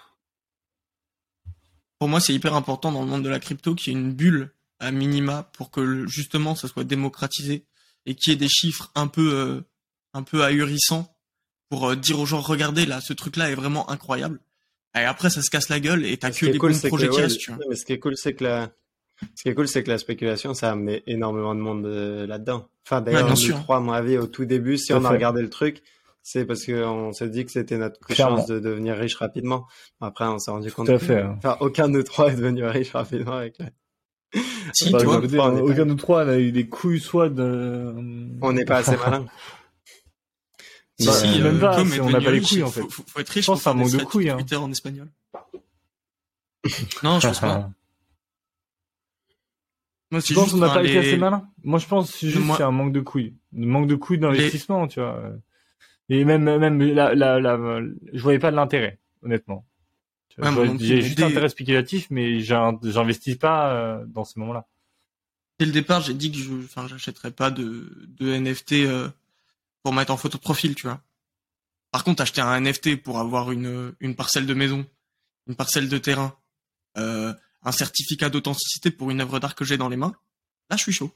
Pour moi, c'est hyper important dans le monde de la crypto qu'il y ait une bulle à minima pour que justement ça soit démocratisé et qu'il y ait des chiffres un peu euh, un peu ahurissants pour euh, dire aux gens regardez là ce truc là est vraiment incroyable et après ça se casse la gueule et t'as que des cool, projets qui restent mais ce qui est cool c'est que la ce qui est cool c'est que la spéculation ça met énormément de monde euh, là-dedans enfin d'ailleurs ouais, nous trois à mon avis au tout début si on a regardé le truc c'est parce qu'on s'est dit que c'était notre chance de devenir riche rapidement. Après, on s'est rendu compte Tout à fait, hein. enfin, aucun de nous trois est devenu riche rapidement avec la... si, bah, tu vois, côté, aucun de nous trois a eu des couilles soit de... On n'est pas assez malin. si, bah, si, même euh, pas, on n'a pas les couilles en fait. Faut, faut être riche je pense pour un manque de couilles. Hein. Twitter en espagnol. non, je pense pas. Moi, je pense qu'on n'a pas les... été assez malin? Moi, je pense juste Moi... c'est un manque de couilles. Un manque de couilles d'investissement, les... tu vois. Et même, même, la, la, la, je voyais pas de l'intérêt, honnêtement. Ouais, j'ai juste un intérêt spéculatif, mais j'investis pas euh, dans ce moment-là. Dès le départ, j'ai dit que je, enfin, j'achèterais pas de, de NFT euh, pour mettre en photo de profil, tu vois. Par contre, acheter un NFT pour avoir une, une parcelle de maison, une parcelle de terrain, euh, un certificat d'authenticité pour une œuvre d'art que j'ai dans les mains, là, je suis chaud.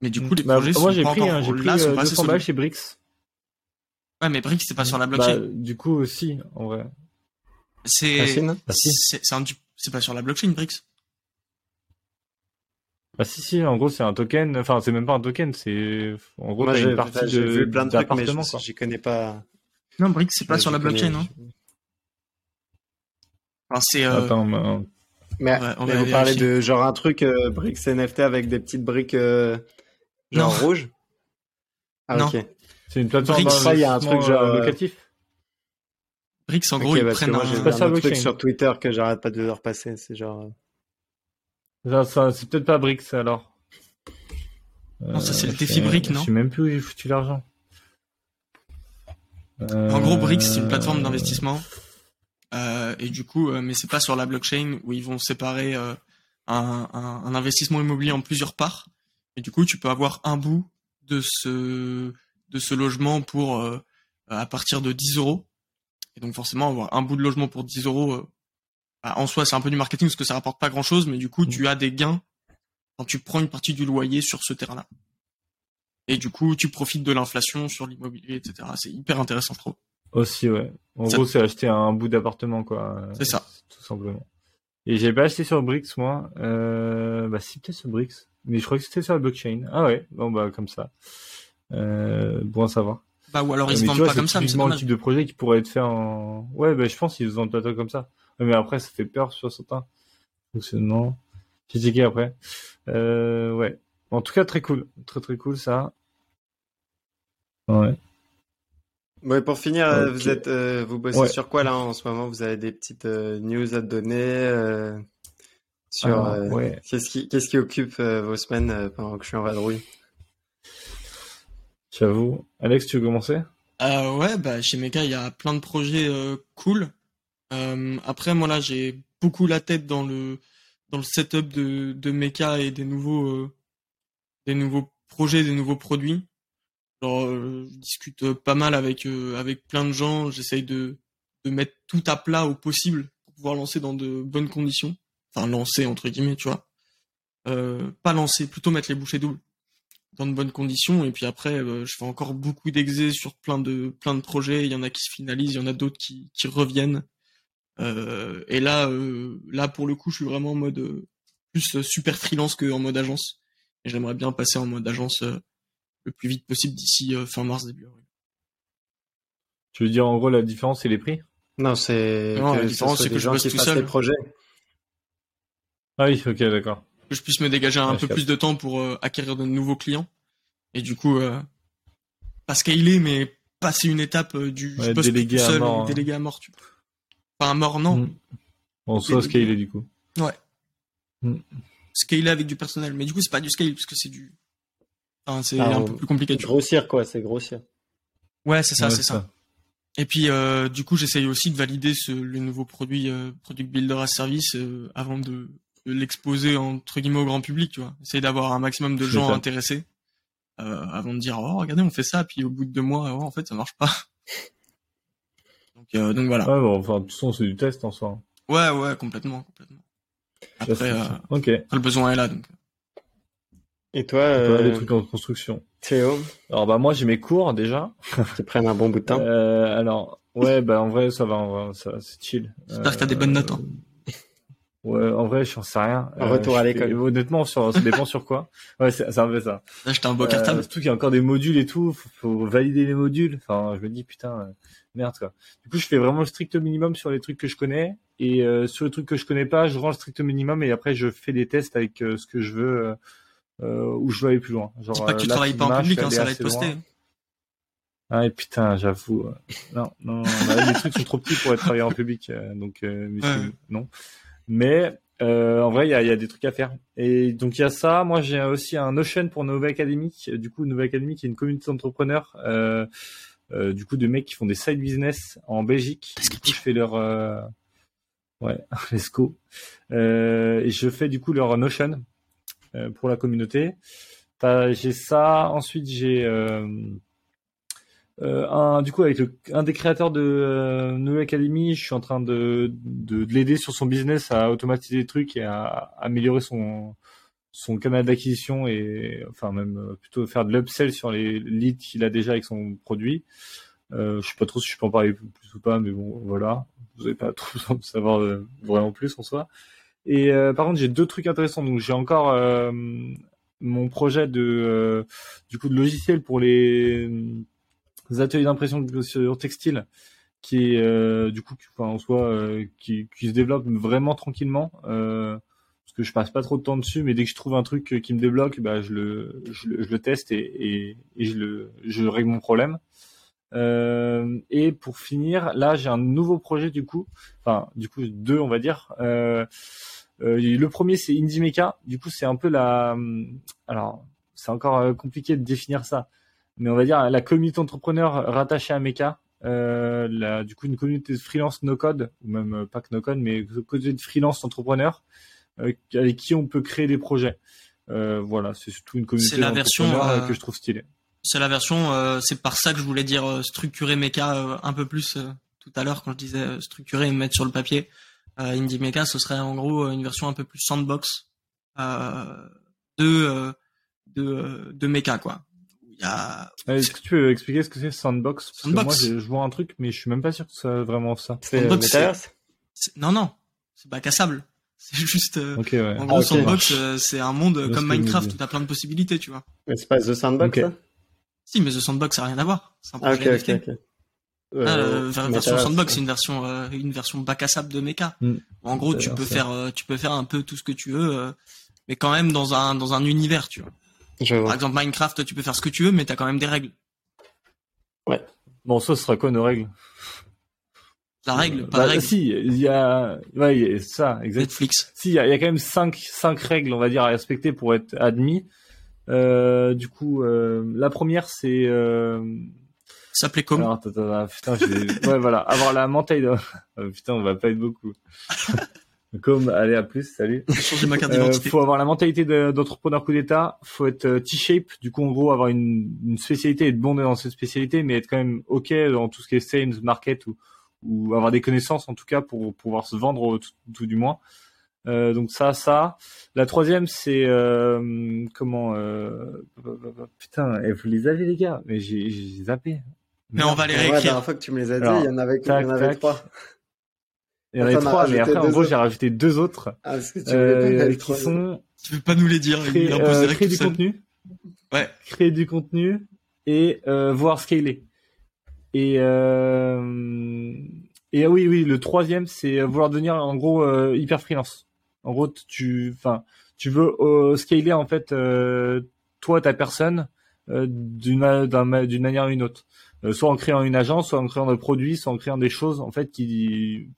Mais du coup, les bah, projets moi, j'ai pris, hein, j'ai pris euh, 200 balles chez Brix. Ouais, mais Brix, c'est pas sur la blockchain. Bah, du coup, aussi, en vrai. C'est, c'est un, c'est pas sur la blockchain, Brix. Bah si si, en gros c'est un token, enfin c'est même pas un token, c'est en gros Moi, une partie de j'ai vu plein de trucs mais j'y connais pas. Non, Brix c'est pas sur la blockchain, hein. Enfin, c'est euh... Attends, mais... Mais, ouais, mais vous parlez de genre un truc euh, Brix NFT avec des petites briques euh, genre non. rouges Ah non. OK. C'est une plateforme il y a un truc genre euh, locatif. Brix en gros okay, ils parce prennent que moi, un... j'ai pas ça, un truc sur Twitter que j'arrête pas de leur passer, c'est genre ça, ça c'est peut-être pas Brix alors. Non, ça c'est le défi Brix, non Je sais même plus où j'ai foutu l'argent. En gros, Brix, c'est une plateforme d'investissement. Euh, et du coup, euh, mais c'est pas sur la blockchain où ils vont séparer euh, un, un, un, investissement immobilier en plusieurs parts. Et du coup, tu peux avoir un bout de ce de ce logement pour à partir de 10 euros. Et donc forcément, avoir un bout de logement pour 10 euros, bah, en soi, c'est un peu du marketing parce que ça rapporte pas grand chose, mais du coup, tu as des gains quand tu prends une partie du loyer sur ce terrain-là. Et du coup, tu profites de l'inflation sur l'immobilier, etc. C'est hyper intéressant, je trouve. Aussi, ouais. En ça... gros, c'est acheter un bout d'appartement, quoi. C'est ça. Tout simplement. Et j'ai pas acheté sur Brix, moi. Euh... Bah, si, peut-être sur Brix. Mais je crois que c'était sur la blockchain. Ah ouais, bon, bah, comme ça. Euh... Bon à savoir. Bah, ou alors ils se vendent vois, pas comme ça, mais c'est le type de projet qui pourrait être fait en... Ouais, bah, je pense qu'ils se vendent pas comme ça. Mais après, ça fait peur sur certains. Fonctionnement. J'ai checké après. Euh, ouais. En tout cas, très cool. Très, très cool, ça. Ouais. Pour finir, okay. vous êtes, euh, vous bossez ouais. sur quoi là en ce moment? Vous avez des petites euh, news à donner euh, sur ah, ouais. qu'est-ce qui, qu'est-ce qui occupe vos semaines pendant que je suis en vadrouille? J'avoue. Alex, tu veux commencer? Ouais, bah chez Meka, il y a plein de projets cool. après, moi là, j'ai beaucoup la tête dans le dans le setup de de Meka et des nouveaux des nouveaux projets, des nouveaux produits. Genre, euh, je discute pas mal avec euh, avec plein de gens. J'essaye de de mettre tout à plat au possible pour pouvoir lancer dans de bonnes conditions. Enfin, lancer entre guillemets, tu vois. Euh, pas lancer, plutôt mettre les bouchées doubles dans de bonnes conditions. Et puis après, euh, je fais encore beaucoup d'exés sur plein de plein de projets. Il y en a qui se finalisent, il y en a d'autres qui qui reviennent. Euh, et là, là pour le coup, je suis vraiment en mode plus super freelance qu'en mode agence. Et j'aimerais bien passer en mode agence le plus vite possible d'ici euh, fin mars début avril. Tu veux dire en gros la différence c'est les prix? Non, c'est non, la différence c'est que je bosse tout seul. Les projets. Ah oui, ok, d'accord. Que je puisse me dégager un ouais, peu plus de temps pour euh, acquérir de nouveaux clients et du coup euh, pas scaler mais passer une étape euh, du ouais, je bosse délégué tout seul, à mort, hein. délégué à mort. Tu... Enfin à mort non. Mmh. On soit scaler du coup. Ouais. mm. scaler avec du personnel. Mais du coup, c'est pas du scale parce que c'est du, enfin, c'est Ah, un peu plus compliqué. Grossir, quoi, c'est grossir. Ouais, c'est ça, Ouais, c'est ça. Et puis, euh, du coup, j'essaye aussi de valider ce, le nouveau produit, euh, Product Builder as Service, euh, avant de, de l'exposer entre guillemets au grand public, tu vois. Essayer d'avoir un maximum de gens ça. intéressés, euh, avant de dire, oh, regardez, on fait ça, puis au bout de deux mois, oh, en fait, ça marche pas. Donc, euh, donc voilà. Ouais, bon, enfin, de toute façon, c'est du test en soi. Ouais, ouais, complètement, complètement. Ça, euh, après, le besoin est là, donc. Et toi, euh, les trucs en construction. Théo, Alors bah moi j'ai mes cours déjà. qui prennent un bon bout de temps. Euh, alors ouais bah en vrai ça va, en vrai, ça c'est chill. J'espère que t'as des bonnes notes, hein. Ouais en vrai j'en sais rien. Un retour à je l'école. fais- Honnêtement sur, ça dépend sur quoi. Ouais c'est un peu ça. Là, j'étais un beau Euh, cartable. surtout qu'il y a encore des modules et tout, faut, faut valider les modules. Enfin, je me dis putain, euh, merde quoi. Du coup, je fais vraiment le strict minimum sur les trucs que je connais et euh, sur les trucs que je connais pas, je rends le strict minimum et après je fais des tests avec euh, ce que je veux, euh, euh, où je veux aller plus loin. Genre, Dis pas que tu euh, là, travailles pas en public, hein, ça va être posté. loin. Ah et putain, j'avoue. euh, Non, non, non, là, les trucs sont trop petits pour être travaillé en public, euh, donc euh, mais Ouais. non. Mais euh, en vrai, il y a, il y a des trucs à faire. Et donc il y a ça. Moi, j'ai aussi un Notion pour Nova Academy. Du coup, Nova Academy qui est une communauté d'entrepreneurs. Euh, euh, du coup, de mecs qui font des side business en Belgique. Du coup, je fais leur euh, ouais, let's go. Euh, et je fais du coup leur Notion euh, pour la communauté. T'as- J'ai ça. Ensuite, j'ai euh, euh, un, du coup, avec un des créateurs de euh, Neo Academy, je suis en train de, de, de l'aider sur son business à automatiser des trucs et à, améliorer son, son canal d'acquisition et enfin même euh, plutôt faire de l'upsell sur les leads qu'il a déjà avec son produit. Euh, je sais pas trop si je peux en parler plus ou pas, mais bon, voilà. Vous n'avez pas trop besoin de savoir euh, vraiment plus en soi. Et euh, par contre, j'ai deux trucs intéressants. Donc, j'ai encore euh, mon projet de euh, du coup de logiciel pour les, ateliers d'impression sur textile, qui est euh, du coup, enfin, en soi, euh, qui, qui se développe vraiment tranquillement. Euh, parce que je passe pas trop de temps dessus, mais dès que je trouve un truc qui me débloque, bah, je le, je je le teste et, et, et je le, je règle mon problème. Euh, et pour finir, là, j'ai un nouveau projet du coup, enfin, du coup deux, on va dire. Euh, euh, le premier, c'est Indie Mecha. Du coup, c'est un peu la, alors, c'est encore compliqué de définir ça, mais on va dire la communauté entrepreneur rattachée à Mecha. La, du coup, une communauté de freelance no code, ou même pas que no code, mais communauté de freelance entrepreneurs euh, avec qui on peut créer des projets. Voilà, c'est surtout une communauté la version, que je trouve stylée. C'est la version, euh, c'est par ça que je voulais dire euh, structurer Mecha euh, un peu plus euh, tout à l'heure quand je disais euh, structurer et mettre sur le papier. Euh, Indie Mecha, ce serait en gros euh, une version un peu plus sandbox euh, de euh, de euh, de Mecha quoi. Il y a Est-ce que tu peux expliquer ce que c'est Sandbox? Parce Sandbox. que moi, je vois un truc, mais je suis même pas sûr que c'est vraiment ça. C'est Sandbox, Metaverse? c'est- non non, c'est bac à sable. C'est juste euh, ouais. en gros Ah. Sandbox, euh, c'est un monde comme ce Minecraft où t'as plein de possibilités, tu vois. Mais c'est pas The Sandbox, Ok. ça Si, mais The Sandbox, ça n'a rien à voir. C'est un Ah, projet ok, ok, NFT. ok. Euh, euh, ver- version sandbox, ouais. c'est une version euh, une version bac à sable de mecha. Hmm. En gros, tu peux ouais. faire euh, tu peux faire un peu tout ce que tu veux, euh, mais quand même dans un dans un univers, tu vois. Je Par vois. exemple, Minecraft, tu peux faire ce que tu veux, mais t'as quand même des règles. Bon, ça, ce sera quoi nos règles? La règle, pas bah, de règle. Si, il y a, ouais, il y a ça, exact. Netflix. Si, il y a, il y a quand même cinq, cinq règles, on va dire, à respecter pour être admis. Euh, du coup, euh, la première, c'est, euh, Ça s'appelait comme. alors, attends, attends, attends, putain, ouais, voilà, avoir la mentalité. de- Oh, putain, on va pas être beaucoup. Comme, allez, à plus, salut. Changé ma carte Euh, d'identité. faut avoir la mentalité de- d'entrepreneur coup d'état. Faut être T-shape. Du coup, en gros, avoir une, une spécialité, être bon dans cette spécialité, mais être quand même ok dans tout ce qui est sales, market ou, ou avoir des connaissances en tout cas pour pouvoir se vendre tout du moins. Euh, donc ça, ça. La troisième, c'est euh, comment euh, Putain, eh, vous les avez les gars, mais j'ai zappé. Mais on va les Ouais, la réécrire. dernière fois que tu me les as dit, Alors, il y en avait, il y tac, en avait tac. trois. Il y en avait trois, mais après, en gros, j'ai rajouté deux autres Ah, est-ce que tu voulais pas euh, les trois sont Tu veux pas nous les dire créer, euh, du seul. contenu. Ouais. créer du contenu et euh, voir scaler. Et euh, et ah oui oui le troisième c'est vouloir devenir en gros euh, hyper freelance. En gros tu enfin tu veux euh, scaler en fait euh, toi ta personne euh, d'une d'une manière ou une autre. Euh, soit en créant une agence, soit en créant des produits, soit en créant des choses en fait qui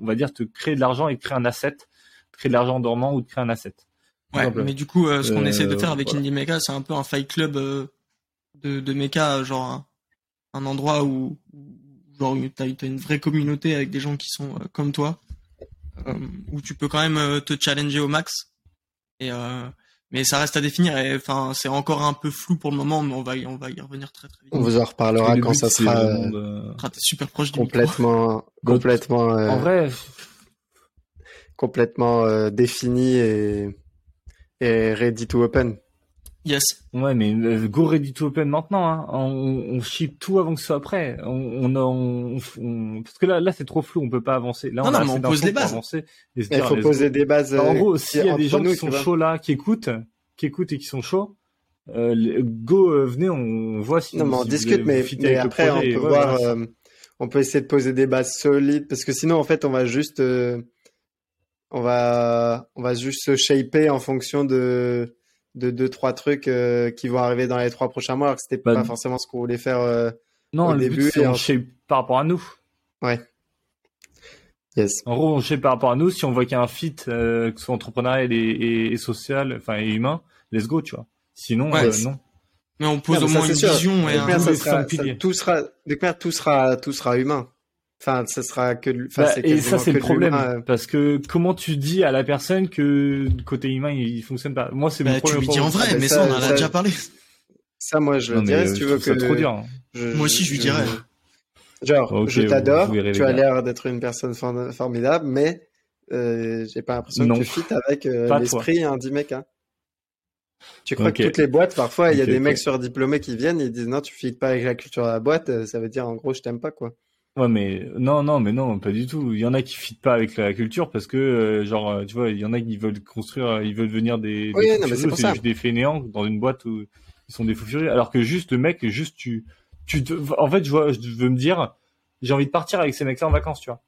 on va dire te créer de l'argent et créer un asset créer de l'argent en dormant ou de créer un asset. Ouais, mais du coup, ce qu'on essaie de faire avec voilà. Indie Mecha, c'est un peu un fight club de, de mecha, genre un, un endroit où, genre, t'as as une vraie communauté avec des gens qui sont comme toi, où tu peux quand même te challenger au max. Et mais ça reste à définir. Et enfin, c'est encore un peu flou pour le moment, mais on va y, on va y revenir très très vite. On vous en reparlera quand ça sera euh... super proche du complètement, complètement. Euh, en vrai, complètement euh, défini et, et ready to open. Yes. Ouais, mais go ready to open maintenant. Hein. On, on ship tout avant que ce soit prêt. On, on, on parce que là, là, c'est trop flou. On peut pas avancer. Là, non, on non, mais on pose les bases. Avancer Il faut poser des bases. en gros, s'il y a des gens qui sont chauds là, qui écoutent, qui écoutent et qui sont chauds, euh, go, euh, venez, on voit si. Non, mais on si discute, mais, mais après, on peut ouais, voir. voilà. euh, on peut essayer de poser des bases solides parce que sinon, en fait, on va juste. euh, on va, on va juste se shaper en fonction de de deux trois trucs euh, qui vont arriver dans les trois prochains mois alors que c'était Bah, pas forcément ce qu'on voulait faire euh, non, au le début but, c'est et on en- par rapport à nous. ouais yes En gros, on shape par rapport à nous. Si on voit qu'il y a un fit, euh, que ce soit entrepreneurial et, et, et social, enfin, et humain, let's go, tu vois. Sinon, Ouais, euh, non. Mais on pose Non, au ça, moins une sûr. vision et ça- piliers. tout sera de manière, tout sera tout sera humain enfin ça sera que enfin, Bah, et ça, c'est le problème. euh. Parce que comment tu dis à la personne que côté humain, il, fonctionne pas? Moi, c'est mon Bah, tu problème. lui dis en vrai, Ah, bah, mais ça, ça, on en a ça- déjà parlé. ça moi je Non, le dirais si tu veux que ça trop dur. hein. je- Moi aussi, je lui dirais. genre je t'adore tu as l'air d'être une personne for- formidable mais euh, j'ai pas l'impression que tu fites avec euh, l'esprit hein, du mec hein. tu crois que toutes les boîtes parfois il y a des mecs surdiplômés qui viennent ils disent non tu fites pas avec la culture de la boîte ça veut dire en gros je t'aime pas quoi Ouais, mais non, non, mais non, pas du tout. Il y en a qui fitent pas avec la culture parce que, euh, genre, euh, tu vois, il y en a qui veulent construire, euh, ils veulent devenir des, Oui, des non, mais c'est juste fainéants dans une boîte où ils sont des fous furieux. Alors que juste le mec, juste tu, tu, te- en fait, je vois, je veux me dire, j'ai envie de partir avec ces mecs-là en vacances, tu vois.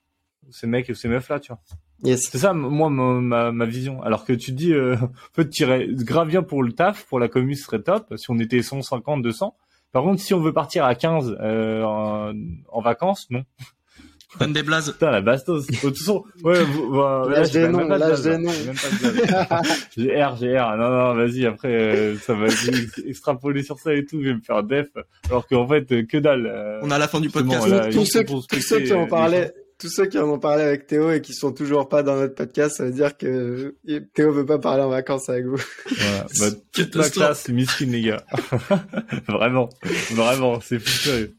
Ces mecs, ces meufs-là, tu vois. yes C'est ça, moi, ma, ma, ma vision. Alors que tu te dis, euh, en fait, tu irais grave bien pour le taf, pour la commune, ce serait top. Si on était 150, 200. Par contre, si on veut partir à 15 euh, en, en vacances, non. Donne des blazes. Putain, la bastos. De toute façon, ouais, vous, bah, j'ai blaze, là. noms. J'ai même pas de blaze. J'ai R, j'ai R. Non, non, vas-y, après, euh, ça va ex- extrapoler sur ça et tout, je vais me faire def. Alors qu'en fait, euh, que dalle. euh, On a la fin du podcast. voilà, tous, il ceux, tous respecter, ceux qui euh, en parlaient gens. Tous ceux qui en ont parlé avec Théo et qui sont toujours pas dans notre podcast ça veut dire que Théo veut pas parler en vacances avec vous Voilà. Bah, toute ma classe, c'est miskin, les gars. vraiment. Vraiment, c'est fou sérieux.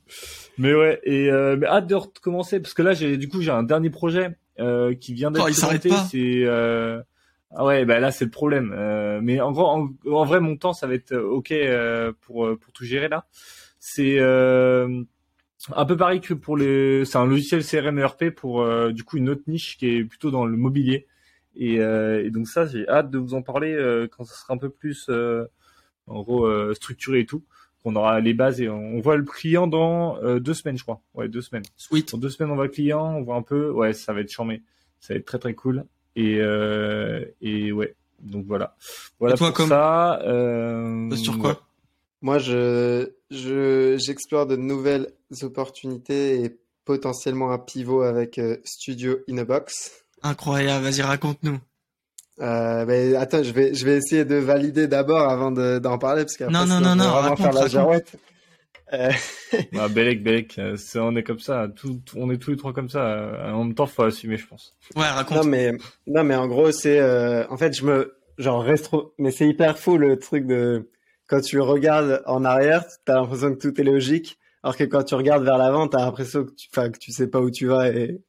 Mais ouais, et euh, mais hâte de recommencer parce que là, j'ai du coup, j'ai un dernier projet euh, qui vient d'être Oh, présenté. C'est euh... ah ouais, bah là, c'est le problème. Euh, mais en gros, en, en vrai, mon temps, ça va être euh, ok euh, pour euh, pour tout gérer là. C'est euh, un peu pareil que pour les. C'est un logiciel CRM ERP pour euh, du coup une autre niche qui est plutôt dans le mobilier. Et, euh, et donc ça, j'ai hâte de vous en parler euh, quand ça sera un peu plus euh, en gros euh, structuré et tout. On aura les bases et on voit le client dans euh, deux semaines, je crois. Ouais, deux semaines. Sweet. Dans deux semaines, on voit le client, on voit un peu. Ouais, ça va être charmé. Ça va être très très cool. Et euh, et ouais. Donc voilà. Voilà Et toi, pour comme- ça. Euh, Sur ouais. quoi? Moi, je, je, j'explore de nouvelles opportunités et potentiellement un pivot avec euh, Studio in a Box. Incroyable, vas-y, raconte-nous. Euh, mais attends, je vais, je vais essayer de valider d'abord avant de, d'en parler parce qu'après, Non, non, non, je vais non, vraiment raconte, faire la. Euh, Ah, Belek, Belek, on est comme ça. Tout, tout- on est tous les trois comme ça. En même temps, faut assumer, je pense. Ouais, raconte. non, mais, non, mais en gros, c'est, euh, en fait, je me, genre, rétro, mais c'est hyper fou le truc de, quand tu regardes en arrière, t'as l'impression que tout est logique, alors que quand tu regardes vers l'avant, t'as l'impression que tu, que tu sais pas où tu vas et,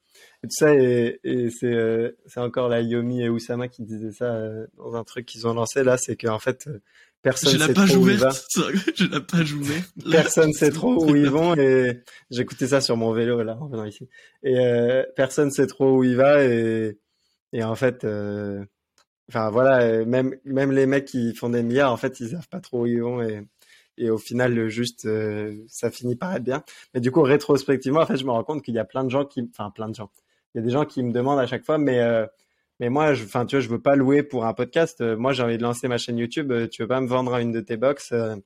et tout ça, et, et c'est, euh, c'est encore la Yomi et Oussama qui disaient ça euh, dans un truc qu'ils ont lancé là, c'est qu'en fait, euh, personne J'ai la sait page trop où il va. J'ai la page ouverte. Là, Personne sait trop où ils vont et j'écoutais ça sur mon vélo là en venant ici. Et euh, personne sait trop où il va et et en fait, enfin voilà, même même les mecs qui font des milliards, en fait, ils savent pas trop où ils vont et et au final, juste, euh, ça finit par être bien. Mais du coup, rétrospectivement, en fait, je me rends compte qu'il y a plein de gens qui, enfin plein de gens, il y a des gens qui me demandent à chaque fois, mais euh, mais moi, je, enfin, tu vois, je veux pas louer pour un podcast. Euh, moi, j'ai envie de lancer ma chaîne YouTube. Tu veux pas me vendre une de tes box, euh,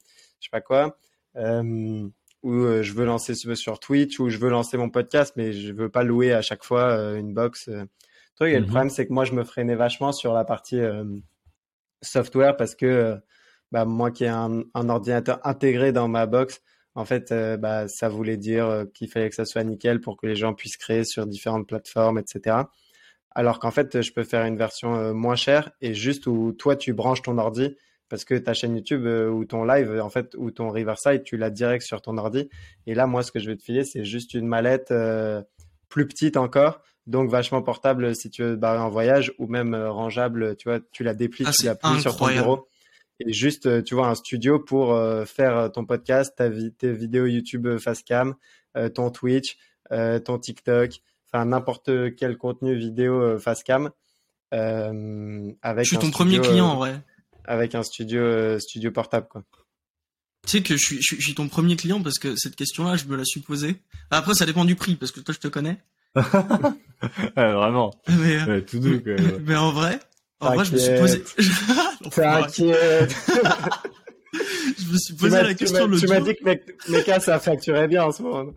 je sais pas quoi, ou je veux lancer sur Twitch, ou je veux lancer mon podcast, mais je veux pas louer à chaque fois une box. truc. Et le Mhm. problème, c'est que moi, je me freinais vachement sur la partie software parce que bah, moi qui ai un, un ordinateur intégré dans ma box, en fait, euh, bah, ça voulait dire euh, qu'il fallait que ça soit nickel pour que les gens puissent créer sur différentes plateformes, etc. Alors qu'en fait, je peux faire une version euh, moins chère et juste où toi, tu branches ton ordi parce que ta chaîne YouTube euh, ou ton live, en fait, ou ton Riverside, tu l'as direct sur ton ordi. Et là, moi, ce que je vais te filer, c'est juste une mallette euh, plus petite encore, donc vachement portable si tu veux te barrer en voyage ou même rangeable, tu vois, tu la déplies, Ah, tu la plies sur ton bureau. Et juste, euh, tu vois, un studio pour euh, faire euh, ton podcast, ta vi- tes vidéos YouTube face cam, euh, ton Twitch, euh, ton TikTok, enfin n'importe quel contenu vidéo euh, face cam. euh, avec Je suis un ton premier studio, client, euh, en vrai. avec un studio, euh, studio portable, quoi. Tu sais que je suis, je, suis- je suis ton premier client parce que cette question-là, je me la suis posée. Après, ça dépend du prix parce que toi, je te connais. Ouais, vraiment. Mais, euh, Ouais, tout doux, quoi. mais en vrai, en vrai, je me suis posé. T'inquiète. je me suis Tu posé m'as- la question Tu m'as dit que mec, Mecha, ça facturait bien en ce moment.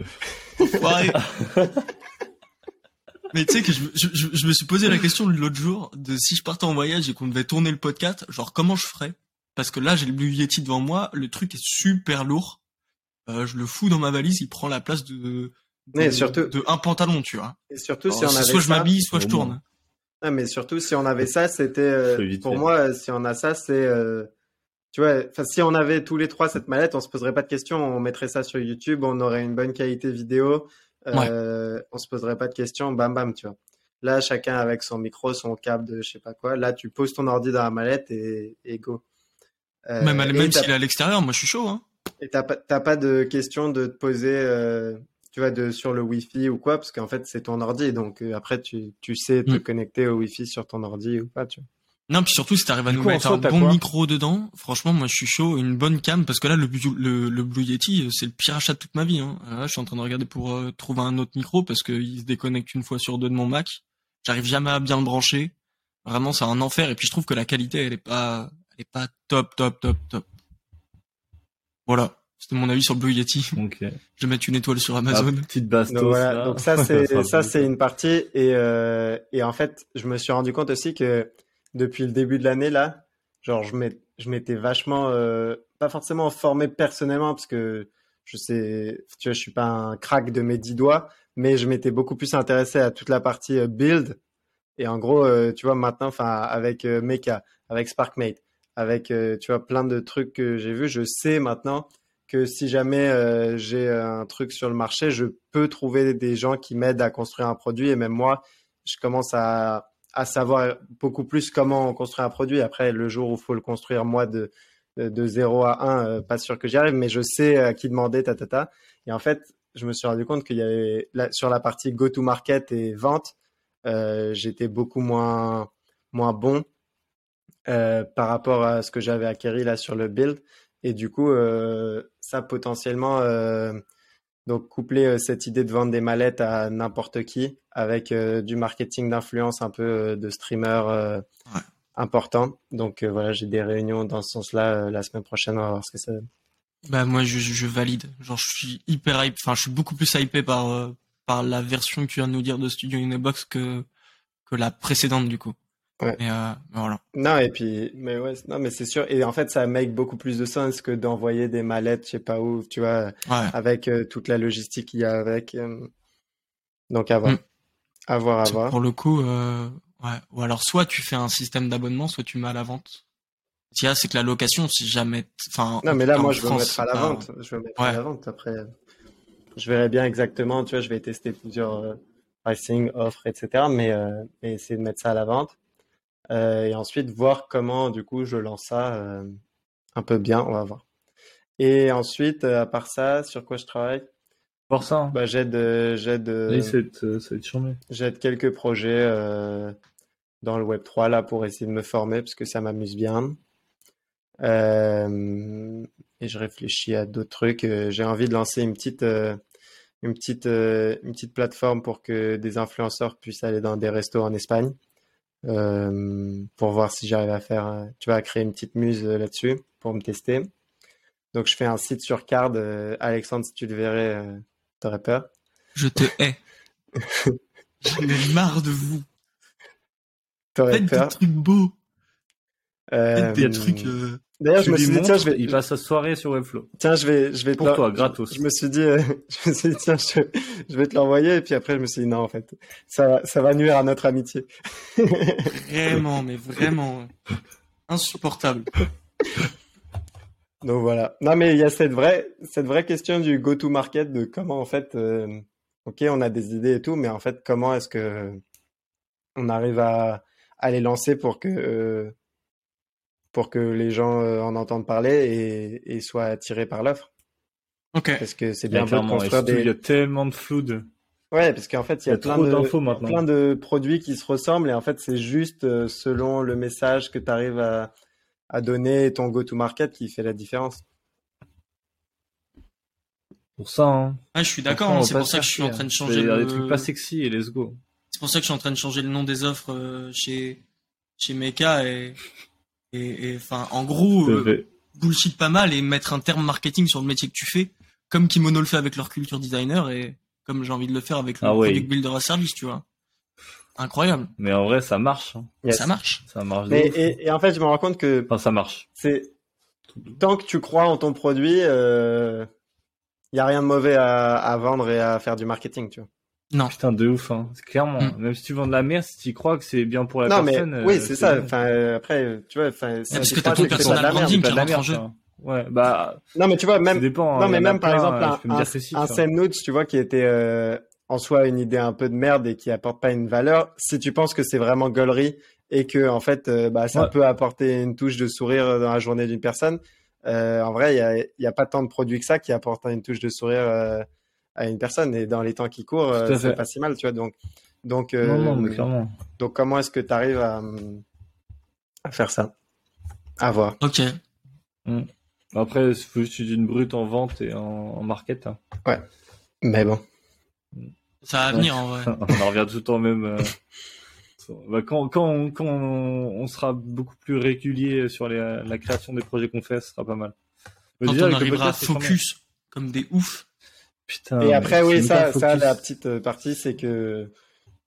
Enfoiré. Mais tu sais que je, me- je, je- je me suis posé la question l'autre jour de si je partais en voyage et qu'on devait tourner le podcast, genre comment je ferais? Parce que là, j'ai le Blue Yeti devant moi, le truc est super lourd. Euh, je le fous dans ma valise, il prend la place de, de, Mais surtout- de un pantalon, tu vois. Et surtout, si Alors, on avait soit je m'habille, soit je tourne. Ah, mais surtout, si on avait ça, c'était, euh, pour fait. moi, euh, si on a ça, c'est, euh, tu vois, si on avait tous les trois cette mallette, on se poserait pas de questions, on mettrait ça sur YouTube, on aurait une bonne qualité vidéo, euh, on se poserait pas de questions, bam bam, tu vois. Là, chacun avec son micro, son câble de je sais pas quoi. Là, tu poses ton ordi dans la mallette et, et go. Euh, même même s'il est à l'extérieur, moi je suis chaud. Hein. Et t'as pas, t'as pas de question de te poser, euh, tu vois, de, sur le Wi-Fi ou quoi, parce qu'en fait, c'est ton ordi. Donc, euh, après, tu, tu sais te Mm. connecter au Wi-Fi sur ton ordi ou pas, tu vois. Non, puis surtout si t'arrives à Du nous coup, mettre un bon micro dedans, franchement, moi je suis chaud, une bonne cam, parce que là le, Blue- le, le Blue Yeti, euh, c'est le pire achat de toute ma vie. Hein. Là, je suis en train de regarder pour euh, trouver un autre micro parce qu'il se déconnecte une fois sur deux de mon Mac. J'arrive jamais à bien le brancher. Vraiment, c'est un enfer. Et puis je trouve que la qualité, elle est pas, elle est pas top, top, top, top. Voilà, c'était mon avis sur le Blue Yeti. Ok. Je vais mettre une étoile sur Ah, Amazon. petite bastos. Donc, voilà. là. Donc ça, c'est, ça, c'est une partie. Et, euh, et en fait, je me suis rendu compte aussi que depuis le début de l'année, là, genre, je m'ét- je m'étais vachement, euh, pas forcément formé personnellement, parce que je sais, tu vois, je suis pas un crack de mes dix doigts, mais je m'étais beaucoup plus intéressé à toute la partie euh, build. Et en gros, euh, tu vois, maintenant, enfin, avec euh, Mecha, avec SparkMate, avec, euh, tu vois, plein de trucs que j'ai vus, je sais maintenant que si jamais euh, j'ai un truc sur le marché, je peux trouver des gens qui m'aident à construire un produit. Et même moi, je commence à, savoir beaucoup plus comment on construit un produit. Après, le jour où il faut le construire, moi, de, de, de 0 à 1, euh, pas sûr que j'y arrive, mais je sais à qui demander, ta, ta. Et en fait, je me suis rendu compte qu'il y avait, là, sur la partie go-to-market et vente, euh, j'étais beaucoup moins, moins bon euh, par rapport à ce que j'avais acquis là sur le build. Et du coup, euh, ça potentiellement, euh, donc coupler euh, cette idée de vendre des mallettes à n'importe qui avec euh, du marketing d'influence un peu euh, de streamer euh, Ouais. important. Donc euh, voilà, j'ai des réunions dans ce sens-là euh, la semaine prochaine, on va voir ce que ça donne. Bah moi je, je, valide. Genre je suis hyper hype. Enfin je suis beaucoup plus hypé par euh, par la version que tu viens de nous dire de Studio Inebox que que la précédente du coup. Ouais. Mais euh, voilà. Non, et puis, mais ouais, non, mais c'est sûr. Et en fait, ça make beaucoup plus de sens que d'envoyer des mallettes, je sais pas où, tu vois, Ouais. avec euh, toute la logistique qu'il y a avec. euh. Donc à voir. Mm. À voir, à voir. Pour le coup, ouais. Ou alors soit tu fais un système d'abonnement, soit tu mets à la vente. Ce c'est que la location, si jamais, enfin. Non, mais là, moi, je veux France, mettre à la vente. Je veux mettre à la vente. Après, je verrai bien exactement. Tu vois, je vais tester plusieurs pricing, offres, etc. Mais, mais essayer de mettre ça à la vente. Euh, et ensuite, voir comment, du coup, je lance ça euh, un peu bien. On va voir. Et ensuite, euh, à part ça, sur quoi je travaille? Pour ça. hein. Bah, j'aide, j'aide, Oui, j'aide quelques projets euh, dans le Web3 là pour essayer de me former parce que ça m'amuse bien. Euh, et je réfléchis à d'autres trucs. J'ai envie de lancer une petite, euh, une petite, une petite plateforme pour que des influenceurs puissent aller dans des restos en Espagne. Euh, pour voir si j'arrive à faire, tu vois, à créer une petite muse euh, là-dessus pour me tester. Donc je fais un site sur Card. euh, Alexandre, si tu le verrais, t'aurais peur. Je te hais. J'en ai marre de vous. T'aurais Faites des peur. trucs beaux. Euh, Faites des trucs. euh, D'ailleurs, Tu je me lui suis dit, montres, tiens, je vais, il passe sa soirée sur Webflow. tiens, je vais, je vais te Pour toi, gratos. Je me suis dit, euh, je me suis dit, tiens, je, je vais te l'envoyer, et puis après, je me suis dit, non, en fait, ça, va- ça va nuire à notre amitié. Vraiment, mais vraiment insupportable. Donc voilà. Non, mais il y a cette vraie, cette vraie question du go-to-market de comment, en fait, euh, ok, on a des idées et tout, mais en fait, comment est-ce que on arrive à, à les lancer pour que, euh, pour que les gens euh, en entendent parler et, et soient attirés par l'offre. Ok. Parce que c'est Bien beau de construire surtout, il y des, a tellement de flou de. Ouais, parce qu'en fait, il y Il y a, plein de, il y a maintenant. plein de produits qui se ressemblent et en fait, c'est juste euh, selon le message que tu arrives à, à donner et ton go-to-market qui fait la différence. Pour ça, hein. Ah, je suis d'accord, hein, c'est pour ça que je suis en train de hein. changer Il y a le... des trucs pas sexy et let's go. C'est pour ça que je suis en train de changer le nom des offres euh, chez chez Meka et et enfin en gros euh, Euh, bullshit pas mal et mettre un terme marketing sur le métier que tu fais comme Kimono le fait avec leur culture designer et comme j'ai envie de le faire avec le Ah ouais. product builder à service, tu vois. Incroyable. Mais en vrai, ça marche. hein. Yes. Ça marche. Ça marche. Mais, et, et en fait, je me rends compte que Enfin, ça marche. c'est tant que tu crois en ton produit, il n'y a rien de mauvais à, à vendre et à faire du marketing, tu vois. Non. Putain, de ouf, hein. C'est Clairement. Mm. Même si tu vends de la merde, si tu crois que c'est bien pour la non, mais oui, euh, c'est ça. Enfin, euh, après, tu vois, enfin, si parce que t'as c'est personal branding. C'est la qui rentre en merde, ça. Ouais, bah, Non, mais tu vois, même, dépend. non, hein. mais même par plein, exemple, euh, un, un, un tu vois. Same Notes, tu vois, qui était euh, en soi une idée un peu de merde et qui apporte pas une valeur, si tu penses que c'est vraiment gaulerie et que en fait, euh, bah, ça Ouais. peut apporter une touche de sourire dans la journée d'une personne, euh, en vrai, il y a, il y a pas tant de produits que ça qui apportent une touche de sourire euh, à une personne et dans les temps qui courent, c'est fait. pas si mal, tu vois. Donc, donc, euh, Non, non, mais clairement. donc comment est-ce que tu arrives à, à faire ça? À voir. Ok. Après, il faut juste une brute en vente et en, en market. hein. Mais bon. Ça va Ouais. venir en vrai. on en revient tout le temps même. euh, bah, quand quand, on, quand on, on sera beaucoup plus régulier sur les- la création des projets qu'on fait, ce sera pas mal. Mais Quand déjà, on arrivera podcast, focus comme des oufs. Putain, Et après, oui, ça, la petite euh, partie, c'est que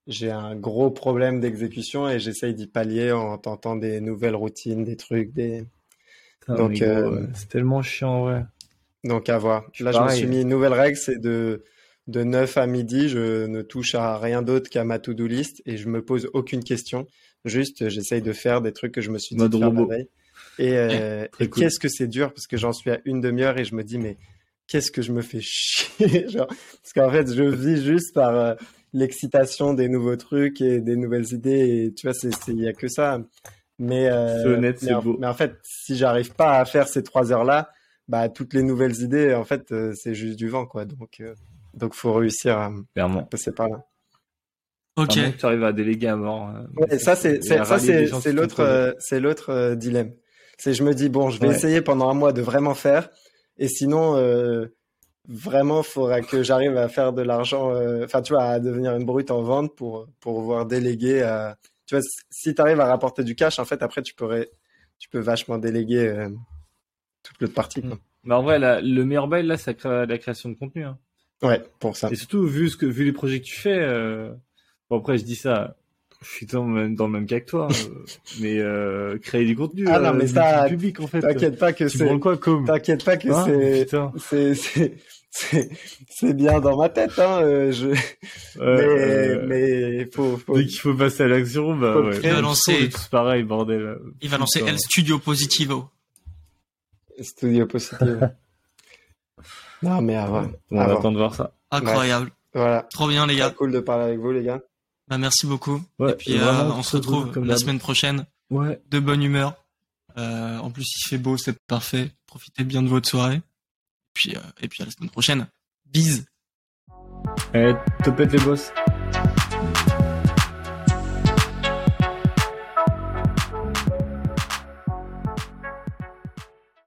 j'ai un gros problème d'exécution et j'essaye d'y pallier en tentant des nouvelles routines, des trucs, des... Putain, donc, euh, c'est tellement chiant, ouais. Donc à voir. Là, je me suis mis une nouvelle règle, c'est de, de 9 à midi, je ne touche à rien d'autre qu'à ma to-do list et je me pose aucune question. Juste, j'essaye de faire des trucs que je me suis dit de faire la veille. Et, euh, très et cool. qu'est-ce que c'est dur parce que j'en suis à une demi-heure et je me dis, mais qu'est-ce que je me fais chier, genre, parce qu'en fait, je vis juste par euh, l'excitation des nouveaux trucs et des nouvelles idées et tu vois, il y a que ça. Mais, euh, C'est honnête, mais c'est en, beau. mais en fait, si j'arrive pas à faire ces trois heures-là, bah, toutes les nouvelles idées, en fait, euh, c'est juste du vent, quoi. Donc, euh, donc, faut réussir à passer par là. Ok. Que tu arrives à déléguer à mort. euh, Ouais, ça, c'est, et ça, c'est, l'autre, euh, c'est l'autre euh, dilemme. C'est, je me dis, bon, je vais Ouais. essayer pendant un mois de vraiment faire, et sinon, euh, vraiment, faudra que j'arrive à faire de l'argent, euh, enfin, tu vois, à devenir une brute en vente pour, pour pouvoir déléguer à, tu vois, si tu arrives à rapporter du cash, en fait, après, tu pourrais, tu peux vachement déléguer euh, toute l'autre partie, quoi. Mais en vrai, la- le meilleur bail, là, c'est la création de contenu. hein. Ouais, pour ça. Et surtout, vu, ce que, vu les projets que tu fais, euh... bon, après, je dis ça, je suis dans le même, dans le même cas que toi, euh, mais euh, créer du contenu Ah non, mais du ça, public, en fait. T'inquiète pas que c'est, quoi, comme t'inquiète pas que Hein c'est, c'est, c'est, bien dans ma tête, hein, euh, je, mais, Euh, mais faut, faut, Dès qu'il faut passer à l'action, bah faut ouais. Il va lancer- pareil, bordel. Il va lancer Putain. El Studio Positivo. studio positif. non, mais à on attend de voir ça. Incroyable. Voilà. Trop bien les Très gars. cool de parler avec vous, les gars. Bah, merci beaucoup. Ouais, Et puis euh, vraiment, on se retrouve comme la semaine prochaine Ouais. de bonne humeur. Euh, en plus il fait beau, c'est parfait. Profitez bien de votre soirée. Puis euh, et puis à la semaine prochaine. Bise. Eh, topette les boss.